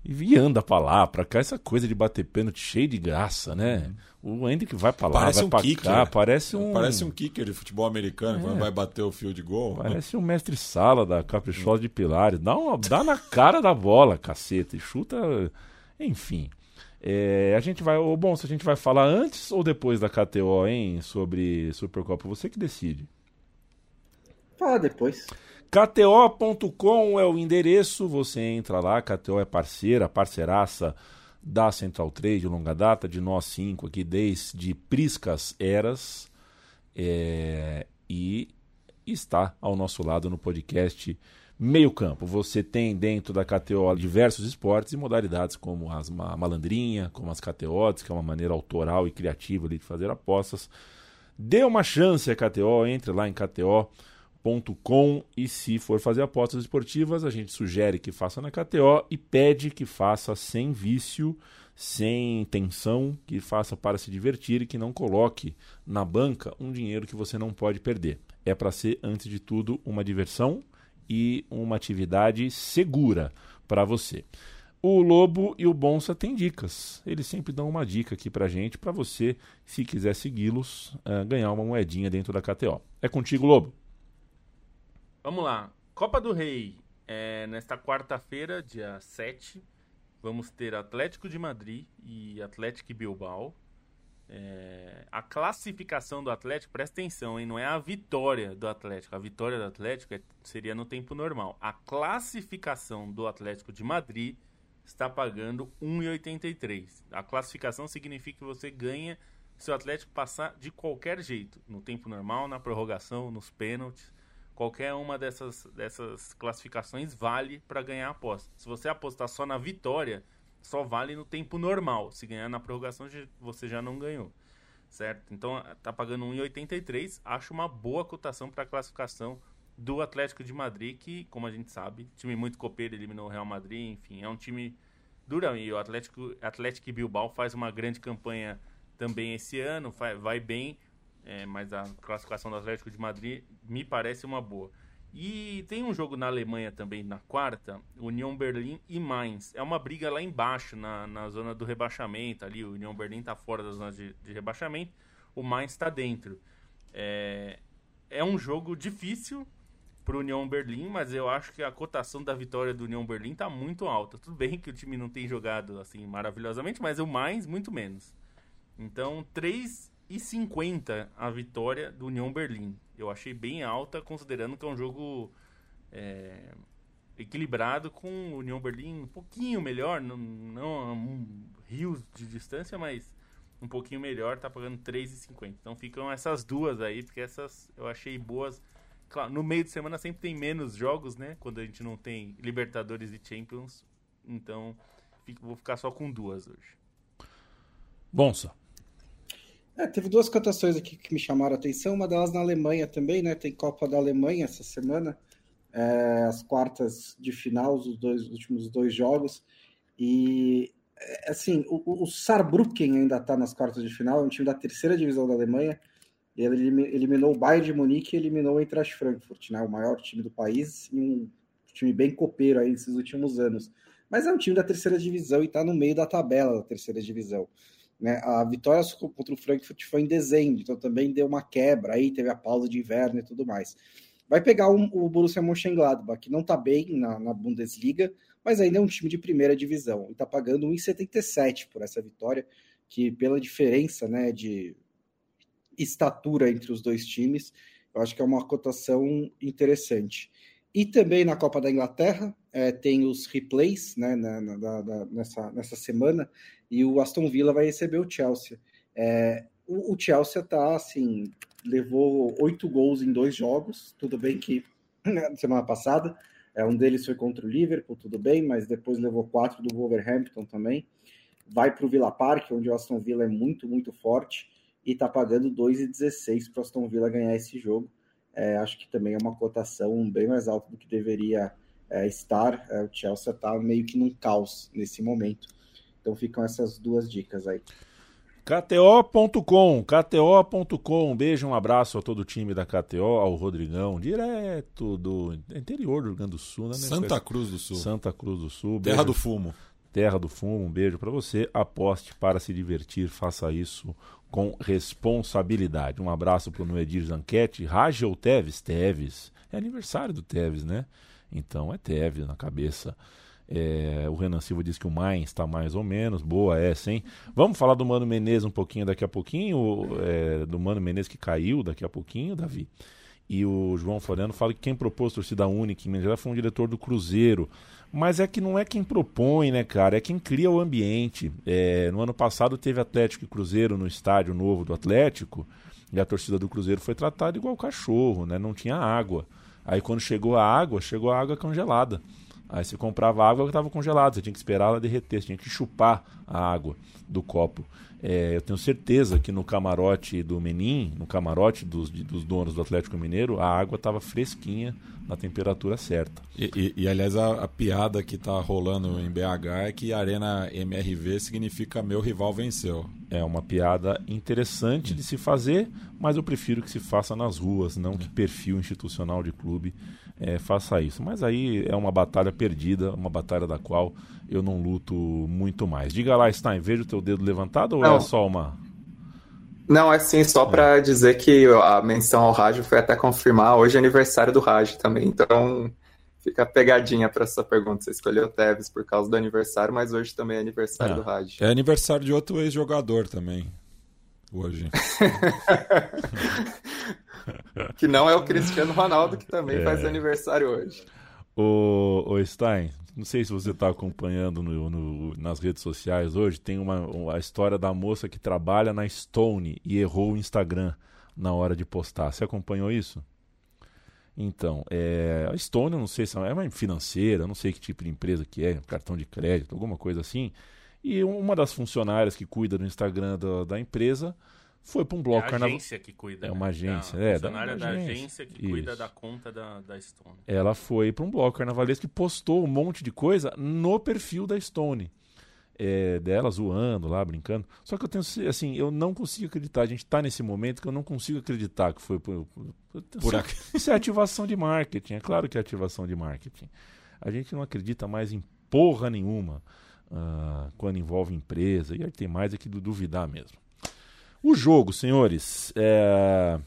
S2: e anda pra lá, pra cá, essa coisa de bater pênalti cheio de graça, né? O Hendrick vai pra lá,
S3: parece
S2: vai
S3: um
S2: pra
S3: kicker.
S2: cá, parece um...
S3: Parece um kicker de futebol americano, é. quando vai bater o fio de gol.
S2: Parece um mestre sala da Caprichosa de Pilares. Dá, uma, dá na cara da bola, caceta, e chuta... Enfim. É, a gente vai... Bom, se a gente vai falar antes ou depois da KTO, hein? Sobre Supercopa, você que decide.
S4: Fala depois.
S2: KTO.com é o endereço, você entra lá, KTO é parceira, parceiraça da Central Trade de longa data, de nós cinco aqui, desde priscas eras, é, e está ao nosso lado no podcast Meio campo, você tem dentro da KTO diversos esportes e modalidades como as, a malandrinha, como as KTOs, que é uma maneira autoral e criativa de fazer apostas. Dê uma chance à KTO, entre lá em KTO.com e se for fazer apostas esportivas, a gente sugere que faça na KTO e pede que faça sem vício, sem tensão, que faça para se divertir e que não coloque na banca um dinheiro que você não pode perder. É para ser, antes de tudo, uma diversão e uma atividade segura para você. O Lobo e o Bonsa têm dicas. Eles sempre dão uma dica aqui para gente, para você, se quiser segui-los, uh, ganhar uma moedinha dentro da KTO. É contigo, Lobo.
S5: Vamos lá. Copa do Rei. É, nesta quarta-feira, dia 7, vamos ter Atlético de Madrid e Atlético Bilbao. É, a classificação do Atlético, presta atenção, hein? Não é a vitória do Atlético. A vitória do Atlético é, seria no tempo normal. A classificação do Atlético de Madrid está pagando 1,83. A classificação significa que você ganha se o Atlético passar de qualquer jeito, no tempo normal, na prorrogação, nos pênaltis. Qualquer uma dessas, dessas classificações vale para ganhar a aposta. Se você apostar só na vitória, só vale no tempo normal. Se ganhar na prorrogação, você já não ganhou. Certo? Então tá pagando 1,83. Acho uma boa cotação para a classificação do Atlético de Madrid, que, como a gente sabe, time muito copeiro, eliminou o Real Madrid, enfim, é um time dura. E o Atlético, Atlético Bilbao faz uma grande campanha também esse ano, vai bem, é, mas a classificação do Atlético de Madrid me parece uma boa. E tem um jogo na Alemanha também na quarta, União Berlim e Mainz. É uma briga lá embaixo, na, na zona do rebaixamento. Ali, o União Berlim está fora da zona de, de rebaixamento, o Mainz está dentro. É, é um jogo difícil para o União Berlim, mas eu acho que a cotação da vitória do União Berlim está muito alta. Tudo bem que o time não tem jogado assim maravilhosamente, mas o Mainz muito menos. Então, 3,50 a vitória do União Berlim. Eu achei bem alta, considerando que é um jogo é, equilibrado com o União Berlim um pouquinho melhor, não, não um rios de distância, mas um pouquinho melhor, tá pagando 3,50. Então ficam essas duas aí, porque essas eu achei boas. Claro, no meio de semana sempre tem menos jogos, né? Quando a gente não tem Libertadores e Champions. Então, fico, vou ficar só com duas hoje.
S2: Bom, só.
S4: É, teve duas cotações aqui que me chamaram a atenção, uma delas na Alemanha também, né? Tem Copa da Alemanha essa semana, é, as quartas de final, os dois últimos dois jogos. E é, assim, o, o Saarbrücken ainda está nas quartas de final, é um time da terceira divisão da Alemanha. Ele eliminou o Bayern de Munique e eliminou o Eintracht Frankfurt, né? O maior time do país e um time bem copeiro aí nesses últimos anos. Mas é um time da terceira divisão e está no meio da tabela da terceira divisão. Né? A vitória contra o Frankfurt foi em dezembro, então também deu uma quebra, aí teve a pausa de inverno e tudo mais. Vai pegar o, o Borussia Mönchengladbach, que não está bem na, na, Bundesliga, mas ainda é um time de primeira divisão, e está pagando 1,77 por essa vitória, que pela diferença né, de estatura entre os dois times, eu acho que é uma cotação interessante. E também na Copa da Inglaterra, é, tem os replays né, na, na, na, nessa, nessa semana, e o Aston Villa vai receber o Chelsea. É, o, o, Chelsea tá assim, levou oito gols em dois jogos, tudo bem que né, semana passada, é, um deles foi contra o Liverpool, tudo bem, mas depois levou quatro do Wolverhampton também. Vai para o Villa Park, onde o Aston Villa é muito, muito forte, e está pagando 2,16 para o Aston Villa ganhar esse jogo. É, acho que também é uma cotação bem mais alta do que deveria é, estar. É, o Chelsea está meio que num caos nesse momento. Então ficam essas duas dicas aí.
S2: KTO.com, KTO.com, um beijo, um abraço a todo o time da KTO, ao Rodrigão, direto do interior do Rio Grande do Sul, né?
S3: Santa Cruz do Sul.
S2: Santa Cruz do Sul.
S3: Terra beijo. do Fumo.
S2: Terra do Fumo, um beijo para você. Aposte para se divertir, faça isso com responsabilidade. Um abraço para o Noedir Zanquete, Ragel Teves, Teves. É aniversário do Teves, né? Então é Teves na cabeça. É, o Renan Silva diz que o Mainz está mais ou menos. Boa essa, hein? Vamos falar do Mano Menezes um pouquinho daqui a pouquinho. É, do Mano Menezes que caiu daqui a pouquinho, Davi. E o João Floriano fala que quem propôs torcida única em Minas Gerais foi um diretor do Cruzeiro. Mas é que não é quem propõe, né, cara? É quem cria o ambiente. É, no ano passado teve Atlético e Cruzeiro no estádio novo do Atlético. E a torcida do Cruzeiro foi tratada igual cachorro, né? Não tinha água Aí quando chegou a água, chegou a água congelada. Aí você comprava água que estava congelada, você tinha que esperar ela derreter, você tinha que chupar a água do copo. É, eu tenho certeza que no camarote do Menin, no camarote dos, dos donos do Atlético Mineiro, a água estava fresquinha na temperatura certa.
S3: E, e, e aliás, a, a, piada que está rolando em BH é que Arena MRV significa meu rival venceu.
S2: É uma piada interessante de se fazer, mas eu prefiro que se faça nas ruas, não que perfil institucional de clube é, faça isso. Mas aí é uma batalha perdida, uma batalha da qual eu não luto muito mais. Diga lá, Stein, veja o teu dedo levantado ou não. é só uma.
S6: Não, é sim, só é. para dizer que a menção ao rádio foi até confirmar. Hoje é aniversário do rádio também, então fica pegadinha para essa pergunta. Você escolheu o Tevez por causa do aniversário, mas hoje também é aniversário é. do rádio.
S3: É aniversário de outro ex-jogador também. Hoje.
S6: que não é o Cristiano Ronaldo, que também é. faz aniversário hoje.
S2: O, o Stein, não sei se você está acompanhando no, no, nas redes sociais hoje, tem uma, uma, a história da moça que trabalha na Stone e errou o Instagram na hora de postar. Você acompanhou isso? Então, é, a Stone, eu não sei se é uma financeira, não sei que tipo de empresa que é, cartão de crédito, alguma coisa assim. E uma das funcionárias que cuida do Instagram da, da empresa foi para um bloco
S5: é a agência que cuida.
S2: É uma né? agência,
S5: é.
S2: Da,
S5: da, da agência que Isso. cuida da conta da, da Stone.
S2: Ela foi para um bloco carnavalesco que postou um monte de coisa no perfil da Stone. É, dela zoando lá, brincando. Só que eu tenho assim, eu não consigo acreditar. A gente está nesse momento que eu não consigo acreditar que foi por, por, por isso é ativação de marketing. É claro que é ativação de marketing. A gente não acredita mais em porra nenhuma uh, quando envolve empresa. E aí tem mais é que duvidar mesmo. O jogo, senhores, é...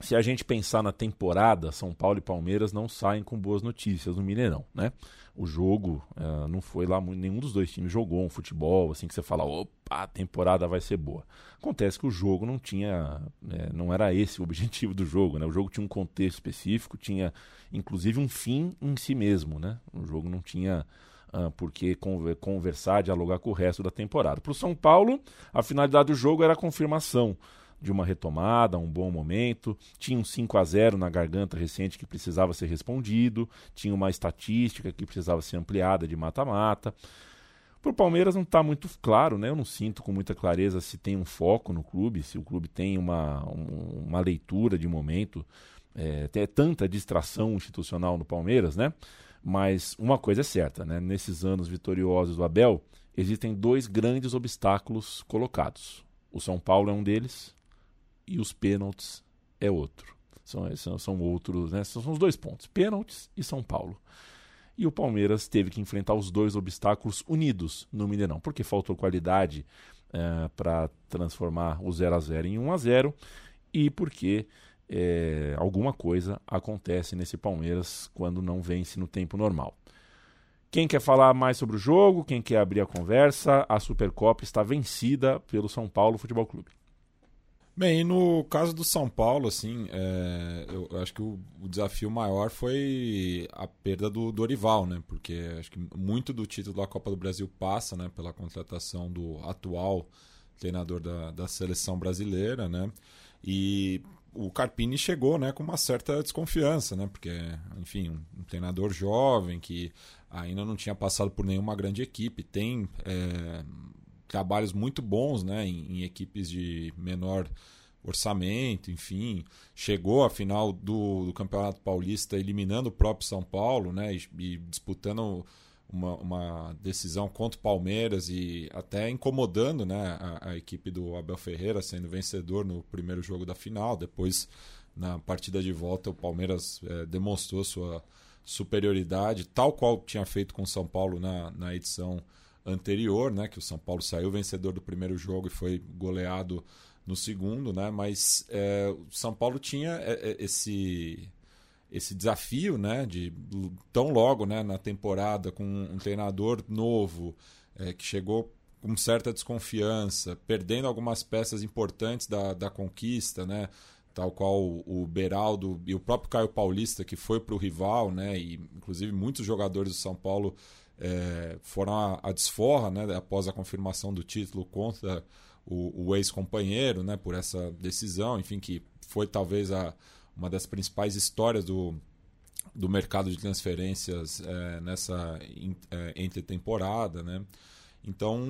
S2: se a gente pensar na temporada, São Paulo e Palmeiras não saem com boas notícias no Mineirão, né? O jogo é, não foi lá, nenhum dos dois times jogou um futebol assim que você fala, opa, a temporada vai ser boa. Acontece que o jogo não tinha, é, não era esse o objetivo do jogo, né? O jogo tinha um contexto específico, tinha inclusive um fim em si mesmo, né? O jogo não tinha uh, porque conversar, dialogar com o resto da temporada. Para o São Paulo, a finalidade do jogo era a confirmação de uma retomada, um bom momento. Tinha um 5 a 0 na garganta recente que precisava ser respondido, tinha uma estatística que precisava ser ampliada de mata-mata. Para o Palmeiras não está muito claro, né? Eu não sinto com muita clareza se tem um foco no clube, se o clube tem uma, um, uma leitura de momento. É, tanta distração institucional no Palmeiras, né? Mas uma coisa é certa, né? nesses anos vitoriosos do Abel, existem dois grandes obstáculos colocados. O São Paulo é um deles e os pênaltis é outro. São, são, são outros, né? São, são os dois pontos: pênaltis e São Paulo. E o Palmeiras teve que enfrentar os dois obstáculos unidos no Mineirão, porque faltou qualidade é, para transformar o 0 a 0 em 1 a 0 e porque é, alguma coisa acontece nesse Palmeiras quando não vence no tempo normal. Quem quer falar mais sobre o jogo, quem quer abrir a conversa, a Supercopa está vencida pelo São Paulo Futebol Clube.
S3: Bem, no caso do São Paulo, assim, é, eu acho que o, o, desafio maior foi a perda do Dorival, né? Porque acho que muito do título da Copa do Brasil passa, né, pela contratação do atual treinador da, da seleção brasileira, né? E o Carpini chegou né, com uma certa desconfiança, né? Porque, enfim, um, treinador jovem que ainda não tinha passado por nenhuma grande equipe, tem é, trabalhos muito bons né, em, em, equipes de menor orçamento, enfim, chegou à final do, do, Campeonato Paulista eliminando o próprio São Paulo, né? E, e disputando uma, uma, decisão contra o Palmeiras e até incomodando né, a, a, equipe do Abel Ferreira, sendo vencedor no primeiro jogo da final. Depois, na partida de volta, o Palmeiras é, demonstrou sua superioridade, tal qual tinha feito com o São Paulo na, na edição anterior, né, que o São Paulo saiu vencedor do primeiro jogo e foi goleado no segundo, né, mas é, o São Paulo tinha é, é, esse esse desafio, né, de tão logo, né, na temporada com um treinador novo é, que chegou com certa desconfiança, perdendo algumas peças importantes da, da conquista, né, tal qual o, Beraldo e o próprio Caio Paulista que foi para o rival, né, e inclusive muitos jogadores do São Paulo é, foram a, a, desforra, né, após a confirmação do título contra o, o ex-companheiro, né, por essa decisão, enfim, que foi talvez a uma das principais histórias do, do mercado de transferências é, nessa é, entre temporada, né? Então,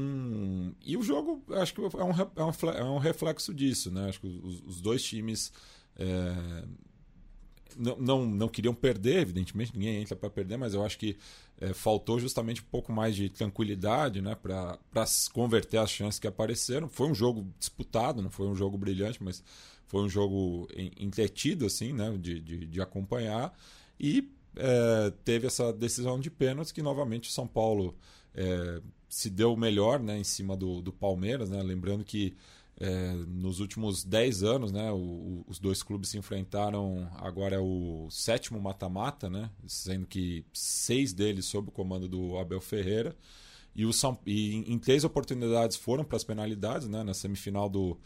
S3: e o jogo, acho que é um, é é um reflexo disso, né? Acho que os, os dois times é, não, não, não, queriam perder, evidentemente, ninguém entra para perder, mas eu acho que é, faltou justamente um pouco mais de tranquilidade né, para converter as chances que apareceram. Foi um jogo disputado, não foi um jogo brilhante, mas foi um jogo entretido assim, né, de, de, de acompanhar. E é, teve essa decisão de pênaltis que novamente o São Paulo é, se deu melhor né, em cima do, do Palmeiras. Né? Lembrando que é, nos últimos 10 anos né, o, o, os dois clubes se enfrentaram. Agora é o sétimo mata-mata, né, sendo que seis deles sob o comando do Abel Ferreira. E, o São, e em, em três oportunidades foram para as penalidades, né, na semifinal do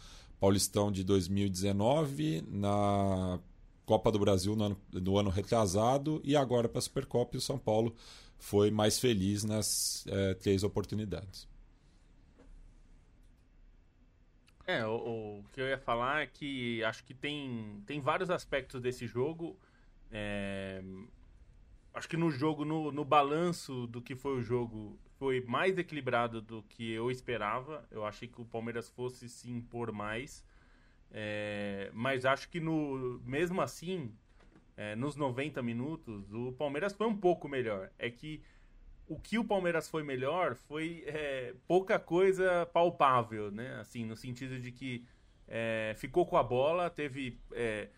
S3: Paulistão de 2019, na Copa do Brasil no ano, no ano retrasado e agora para a Supercopa. E o São Paulo foi mais feliz nas é, três oportunidades.
S5: É, o, o, que eu ia falar é que acho que tem, tem vários aspectos desse jogo. É, acho que no jogo, no, no balanço do que foi o jogo, foi mais equilibrado do que eu esperava. Eu achei que o Palmeiras fosse se impor mais. É, mas acho que no mesmo assim, é, nos 90 minutos, o Palmeiras foi um pouco melhor. É que o que o Palmeiras foi melhor foi é, pouca coisa palpável, né? Assim, no sentido de que é, ficou com a bola, teve é,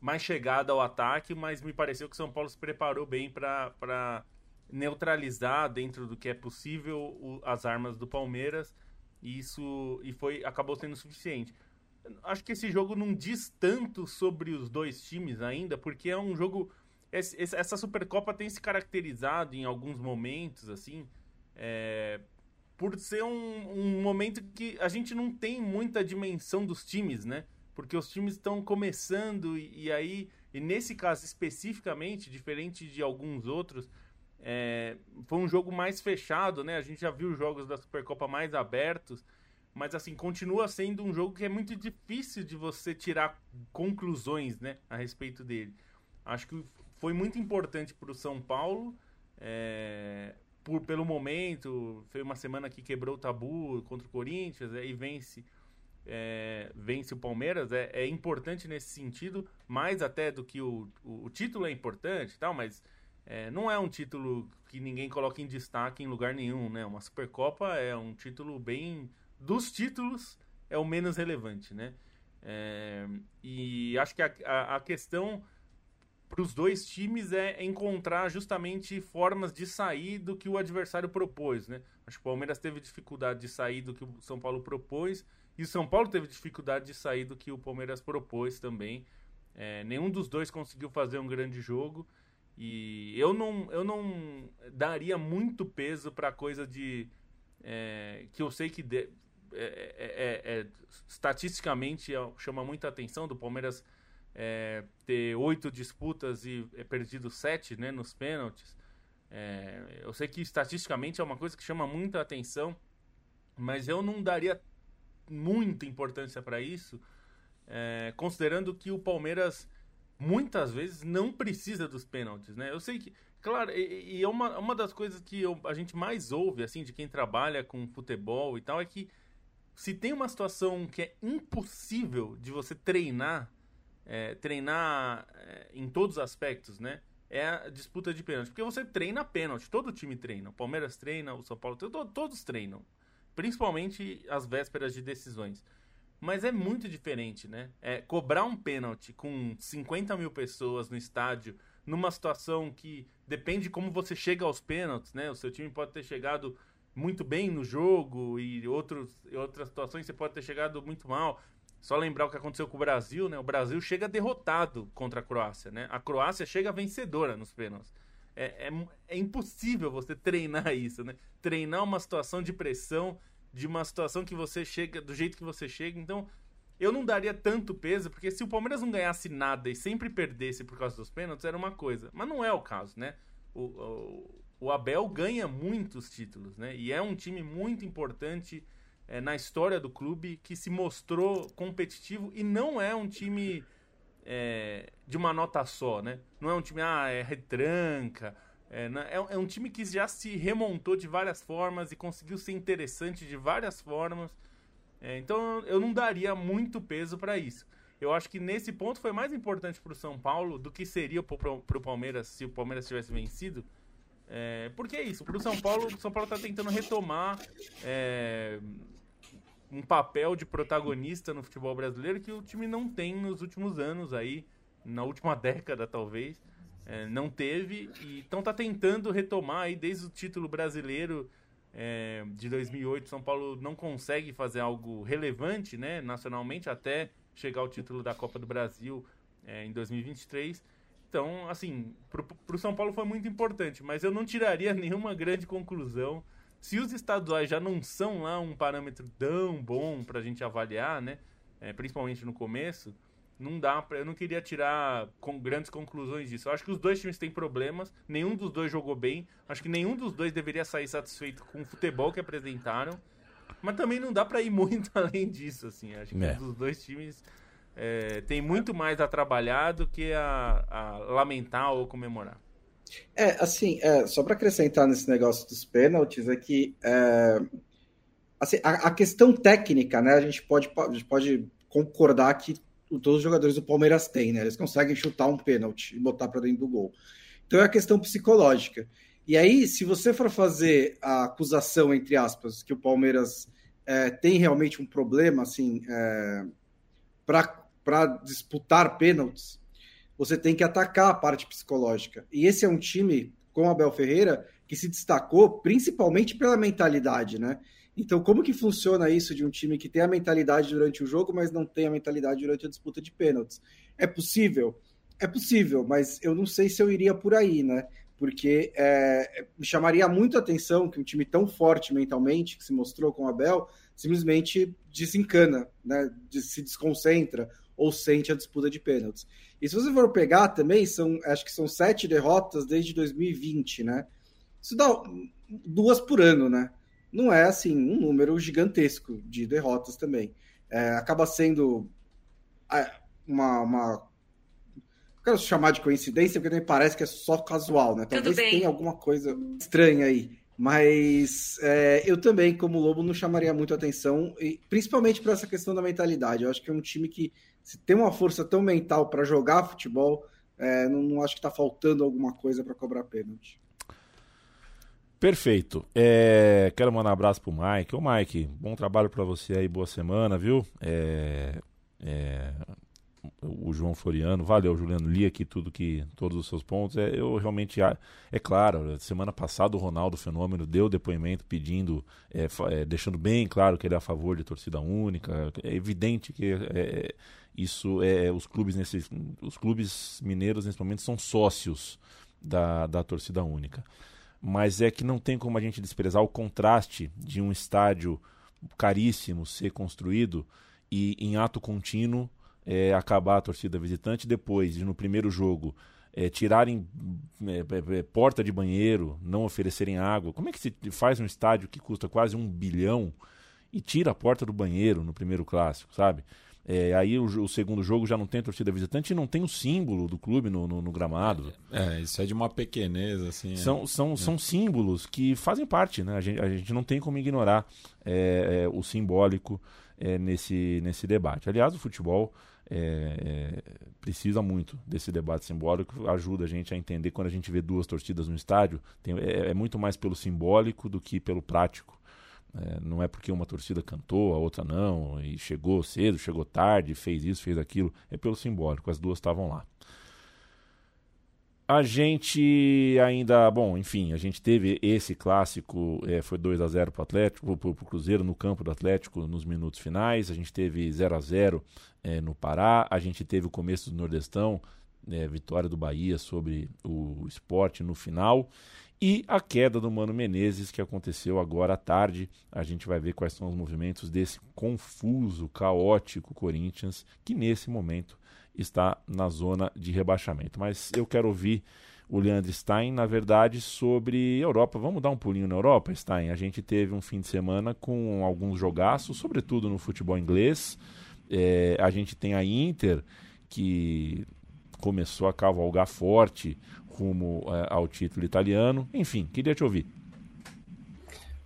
S5: mais chegada ao ataque, mas me pareceu que o São Paulo se preparou bem para neutralizar dentro do que é possível o, as armas do Palmeiras. E isso e foi acabou sendo suficiente acho que esse jogo não diz tanto sobre os dois times ainda, porque é um jogo. Essa Supercopa tem se caracterizado em alguns momentos, assim, é, por ser um, um, momento que a gente não tem muita dimensão dos times, né? Porque os times estão começando e, e, aí, e nesse caso especificamente, diferente de alguns outros, é, foi um jogo mais fechado, né? A gente já viu jogos da Supercopa mais abertos. Mas assim, continua sendo um jogo que é muito difícil de você tirar conclusões né, a respeito dele. Acho que foi muito importante para o São Paulo. É, por, pelo momento, foi uma semana que quebrou o tabu contra o Corinthians é, e vence, é, vence o Palmeiras. É, é, importante nesse sentido, mais até do que o, o, o título é importante tal, mas é, não é um título que ninguém coloca em destaque em lugar nenhum. Né? Uma Supercopa é um título bem dos títulos é o menos relevante, né? É, e acho que a, a, a questão para os dois times é encontrar justamente formas de sair do que o adversário propôs, né? Acho que o Palmeiras teve dificuldade de sair do que o São Paulo propôs e o São Paulo teve dificuldade de sair do que o Palmeiras propôs também. É, nenhum dos dois conseguiu fazer um grande jogo e eu não, eu não daria muito peso para coisa de é, que eu sei que de, é é, é, é, estatisticamente chama muita atenção do Palmeiras é, ter oito disputas e perdido sete né, nos pênaltis. eu sei que estatisticamente é uma coisa que chama muita atenção, mas eu não daria muita importância para isso, considerando que o Palmeiras muitas vezes não precisa dos pênaltis, né? Eu sei que, claro, e, é uma, uma das coisas que eu, a gente mais ouve, assim, de quem trabalha com futebol e tal, é que se tem uma situação que é impossível de você treinar, é, treinar é, em todos os aspectos, né? É a disputa de pênalti. Porque você treina pênalti, todo time treina. O Palmeiras treina, o São Paulo treina, todos treinam. Principalmente as vésperas de decisões. Mas é muito diferente, né? É, cobrar um pênalti com 50 mil pessoas no estádio, numa situação que depende de como você chega aos pênaltis, né? O seu time pode ter chegado muito bem no jogo e outros, outras situações você pode ter chegado muito mal. Só lembrar o que aconteceu com o Brasil, né? O Brasil chega derrotado contra a Croácia, né? A Croácia chega vencedora nos pênaltis. É, é, é, impossível você treinar isso, né? Treinar uma situação de pressão, de uma situação que você chega, do jeito que você chega. Então, eu não daria tanto peso, porque se o Palmeiras não ganhasse nada e sempre perdesse por causa dos pênaltis, era uma coisa. Mas não é o caso, né? O, o, o Abel ganha muitos títulos, né? E é um time muito importante é, na história do clube que se mostrou competitivo e não é um time é, de uma nota só, né? Não é um time, ah, é retranca. É, é, é um time que já se remontou de várias formas e conseguiu ser interessante de várias formas. É, então eu não daria muito peso para isso. Eu acho que nesse ponto foi mais importante para o São Paulo do que seria para o Palmeiras se o Palmeiras tivesse vencido. É, porque é isso, para o São Paulo, o São Paulo está tentando retomar é, um papel de protagonista no futebol brasileiro que o time não tem nos últimos anos aí, na última década talvez, é, não teve, e então tá tentando retomar aí desde o título brasileiro é, de 2008, São Paulo não consegue fazer algo relevante, né, nacionalmente, até chegar ao título da Copa do Brasil é, em 2023. Então, assim, pro, pro São Paulo foi muito importante, mas eu não tiraria nenhuma grande conclusão se os estaduais já não são lá um parâmetro tão bom para a gente avaliar, né? É, principalmente no começo, não dá para. Eu não queria tirar com grandes conclusões disso. Eu acho que os dois times têm problemas, nenhum dos dois jogou bem. Acho que nenhum dos dois deveria sair satisfeito com o futebol que apresentaram. Mas também não dá para ir muito além disso, assim. Acho que é. os dois times é, tem muito mais a trabalhar do que a, a lamentar ou comemorar.
S4: É, assim, é, só para acrescentar nesse negócio dos pênaltis, é que é, assim, a, a, questão técnica, né? A gente pode, a gente pode concordar que todos os jogadores do Palmeiras têm, né? Eles conseguem chutar um pênalti e botar para dentro do gol. Então é a questão psicológica. E aí, se você for fazer a acusação, entre aspas, que o Palmeiras é, tem realmente um problema, assim, é, para disputar pênaltis, você tem que atacar a parte psicológica. E esse é um time, com Abel Ferreira, que se destacou principalmente pela mentalidade, né? Então, como que funciona isso de um time que tem a mentalidade durante o jogo, mas não tem a mentalidade durante a disputa de pênaltis? É possível? É possível, mas eu não sei se eu iria por aí, né? Porque é, me chamaria muito a atenção que um time tão forte mentalmente, que se mostrou com o Abel, simplesmente desencana, né? se desconcentra ou sente a disputa de pênaltis. E se você for pegar também, são, acho que são sete derrotas desde 2020, né? Isso dá duas por ano, né? Não é assim um número gigantesco de derrotas também. É, acaba sendo uma, uma não quero chamar de coincidência, porque nem parece que é só casual, né? Talvez tenha alguma coisa estranha aí. Mas é, eu também, como Lobo, não chamaria muito atenção, e principalmente para essa questão da mentalidade. Eu acho que é um time que se tem uma força tão mental para jogar futebol, é, não, não, acho que está faltando alguma coisa para cobrar pênalti.
S2: Perfeito. É, quero mandar um abraço pro Mike. Ô Mike, bom trabalho para você aí, boa semana, viu? É, é, o João Floriano, valeu Juliano, li aqui tudo que todos os seus pontos. É, eu realmente é claro, semana passada o Ronaldo Fenômeno deu depoimento pedindo, é, é, deixando bem claro que ele é a favor de torcida única. É evidente que é, isso é os clubes nesses os clubes mineiros nesse momento são sócios da, da torcida única mas é que não tem como a gente desprezar o contraste de um estádio caríssimo ser construído e em ato contínuo é, acabar a torcida visitante depois de no primeiro jogo é, tirarem é, é, é, porta de banheiro, não oferecerem água. Como é que se faz um estádio que custa quase um bilhão e tira a porta do banheiro no primeiro clássico, sabe? É, aí o, o, segundo jogo já não tem torcida visitante e não tem o símbolo do clube no, no, no gramado.
S3: É, isso é de uma pequenez, assim.
S2: São,
S3: é.
S2: são, são símbolos que fazem parte, né? A gente, a gente não tem como ignorar é, é, o simbólico é, nesse, nesse debate. Aliás, o futebol precisa muito desse debate simbólico, ajuda a gente a entender quando a gente vê duas torcidas no estádio, tem, é muito mais pelo simbólico do que pelo prático. É, não é porque uma torcida cantou, a outra não, e chegou cedo, chegou tarde, fez isso, fez aquilo. É pelo simbólico, as duas estavam lá. A gente ainda, bom, enfim, a gente teve esse clássico, é, foi 2 a 0 para o Atlético, para o Cruzeiro no campo do Atlético nos minutos finais. A gente teve 0 a 0 é, no Pará. A gente teve o começo do Nordestão, é, vitória do Bahia sobre o esporte no final e a queda do Mano Menezes, que aconteceu agora à tarde. A gente vai ver quais são os movimentos desse confuso, caótico Corinthians, que nesse momento está na zona de rebaixamento. Mas eu quero ouvir o Leandro Stein, na verdade, sobre Europa. Vamos dar um pulinho na Europa, Stein? A gente teve um fim de semana com alguns jogaços, sobretudo no futebol inglês. É, a gente tem a Inter que começou a cavalgar forte rumo é, ao título italiano. Enfim, queria te ouvir.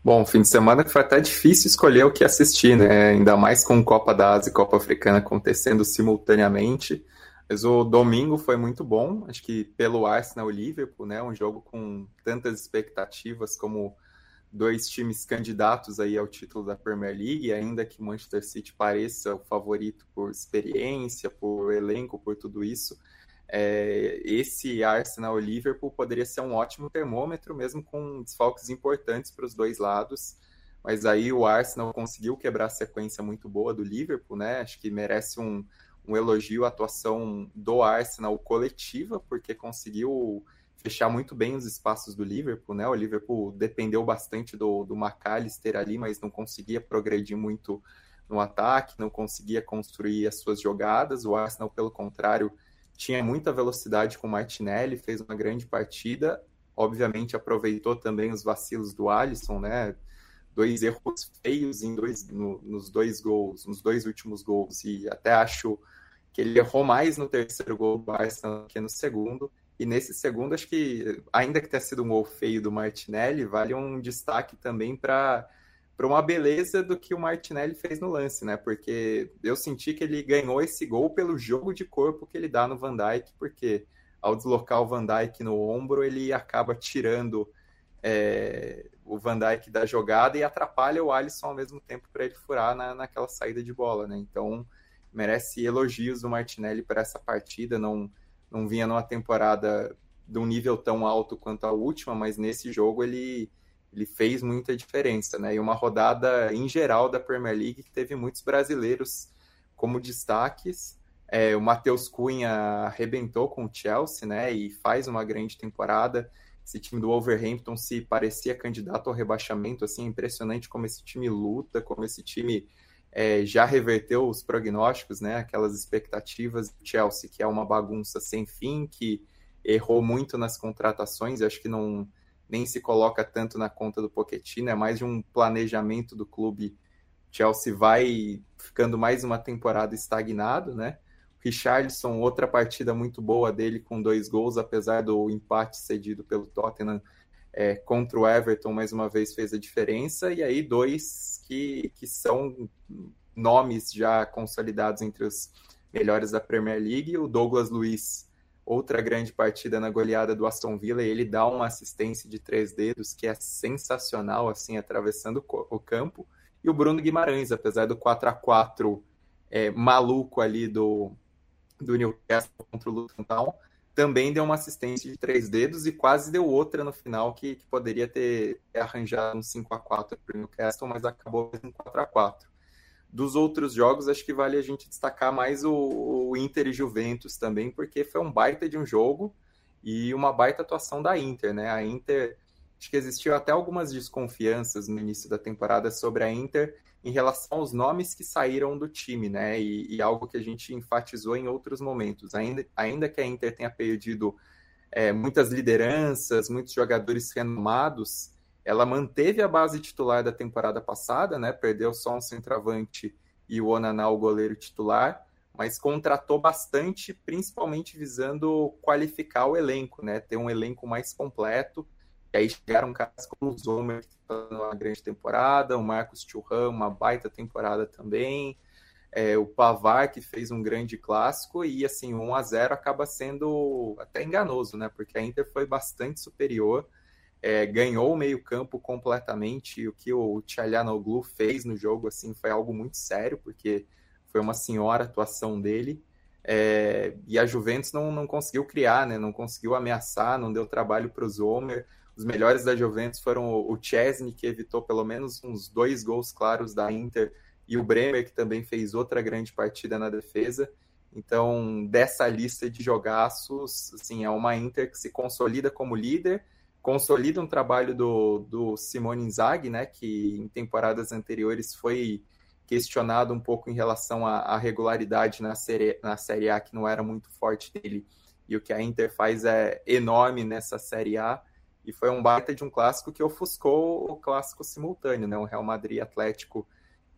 S6: Bom, fim de semana foi até difícil escolher o que assistir, né? Ainda mais com Copa da Ásia e Copa Africana acontecendo simultaneamente. Mas o domingo foi muito bom, acho que pelo Arsenal Liverpool, né? Um jogo com tantas expectativas como dois times candidatos aí ao título da Premier League, ainda que Manchester City pareça o favorito por experiência, por elenco, por tudo isso é, esse Arsenal Liverpool poderia ser um ótimo termômetro, mesmo com desfalques importantes para os dois lados. Mas aí o Arsenal conseguiu quebrar a sequência muito boa do Liverpool, né? Acho que merece um, um elogio à atuação do Arsenal coletiva, porque conseguiu fechar muito bem os espaços do Liverpool, né? O Liverpool dependeu bastante do, do McAllister ali, mas não conseguia progredir muito no ataque, não conseguia construir as suas jogadas. O Arsenal, pelo contrário, tinha muita velocidade com o Martinelli, fez uma grande partida. Obviamente aproveitou também os vacilos do Alisson, né? Dois erros feios em dois, no, nos dois gols, nos dois últimos gols. E até acho que ele errou mais no terceiro gol do Arsenal que no segundo. E nesse segundo, acho que, ainda que tenha sido um gol feio do Martinelli, vale um destaque também para para uma beleza do que o Martinelli fez no lance, né? Porque eu senti que ele ganhou esse gol pelo jogo de corpo que ele dá no Van Dijk, porque ao deslocar o Van Dijk no ombro, ele acaba tirando é, o Van Dijk da jogada e atrapalha o Alisson ao mesmo tempo para ele furar na, naquela saída de bola, né? Então merece elogios do Martinelli para essa partida. Não, não vinha numa temporada de um nível tão alto quanto a última, mas nesse jogo ele ele fez muita diferença, né? E uma rodada em geral da Premier League que teve muitos brasileiros como destaques. É, o Matheus Cunha arrebentou com o Chelsea, né? E faz uma grande temporada. Esse time do Wolverhampton se parecia candidato ao rebaixamento, assim, é impressionante como esse time luta, como esse time é, já reverteu os prognósticos, né? Aquelas expectativas do Chelsea, que é uma bagunça sem fim, que errou muito nas contratações, acho que não nem se coloca tanto na conta do Pochettino, é mais de um planejamento do clube. Chelsea vai ficando mais uma temporada estagnado, né? Richarlison, outra partida muito boa dele com dois gols, apesar do empate cedido pelo Tottenham é, contra o Everton, mais uma vez fez a diferença. E aí, dois que, que são nomes já consolidados entre os melhores da Premier League: o Douglas Luiz outra grande partida na goleada do Aston Villa e ele dá uma assistência de três dedos que é sensacional, assim, atravessando o campo. E o Bruno Guimarães, apesar do 4 a 4 é, maluco ali do, do Newcastle contra o Luton Town, também deu uma assistência de três dedos e quase deu outra no final que, que poderia ter arranjado um 5 a 4 para o Newcastle, mas acabou em 4 a 4 dos outros jogos, acho que vale a gente destacar mais o, o, Inter e Juventus também, porque foi um baita de um jogo e uma baita atuação da Inter, né? A Inter, acho que existiu até algumas desconfianças no início da temporada sobre a Inter em relação aos nomes que saíram do time, né? E, e algo que a gente enfatizou em outros momentos. Ainda, ainda que a Inter tenha perdido é, muitas lideranças, muitos jogadores renomados, ela manteve a base titular da temporada passada, né? Perdeu só um centroavante e o Onaná, o goleiro titular, mas contratou bastante, principalmente visando qualificar o elenco, né? Ter um elenco mais completo. E aí chegaram caras como o Zomer, que está uma grande temporada, o Marcos Churran, uma baita temporada também. É, o Pavar, que fez um grande clássico, e assim, 1 a 0 acaba sendo até enganoso, né? Porque a Inter foi bastante superior é, ganhou o meio-campo completamente. E o que o Tchalhanoglu fez no jogo assim foi algo muito sério, porque foi uma senhora atuação dele. É, e a Juventus não, não conseguiu criar, né? não conseguiu ameaçar, não deu trabalho para o Zomer. Os melhores da Juventus foram o Chesney, que evitou pelo menos uns dois gols claros da Inter, e o Bremer, que também fez outra grande partida na defesa. Então, dessa lista de jogaços, assim, é uma Inter que se consolida como líder, consolida um trabalho do, do Simone Inzaghi, né, que em temporadas anteriores foi questionado um pouco em relação à, regularidade na série, na série A, que não era muito forte dele, e o que a Inter faz é enorme nessa Série A, e foi um baita de um clássico que ofuscou o clássico simultâneo, né, o Real Madrid Atlético,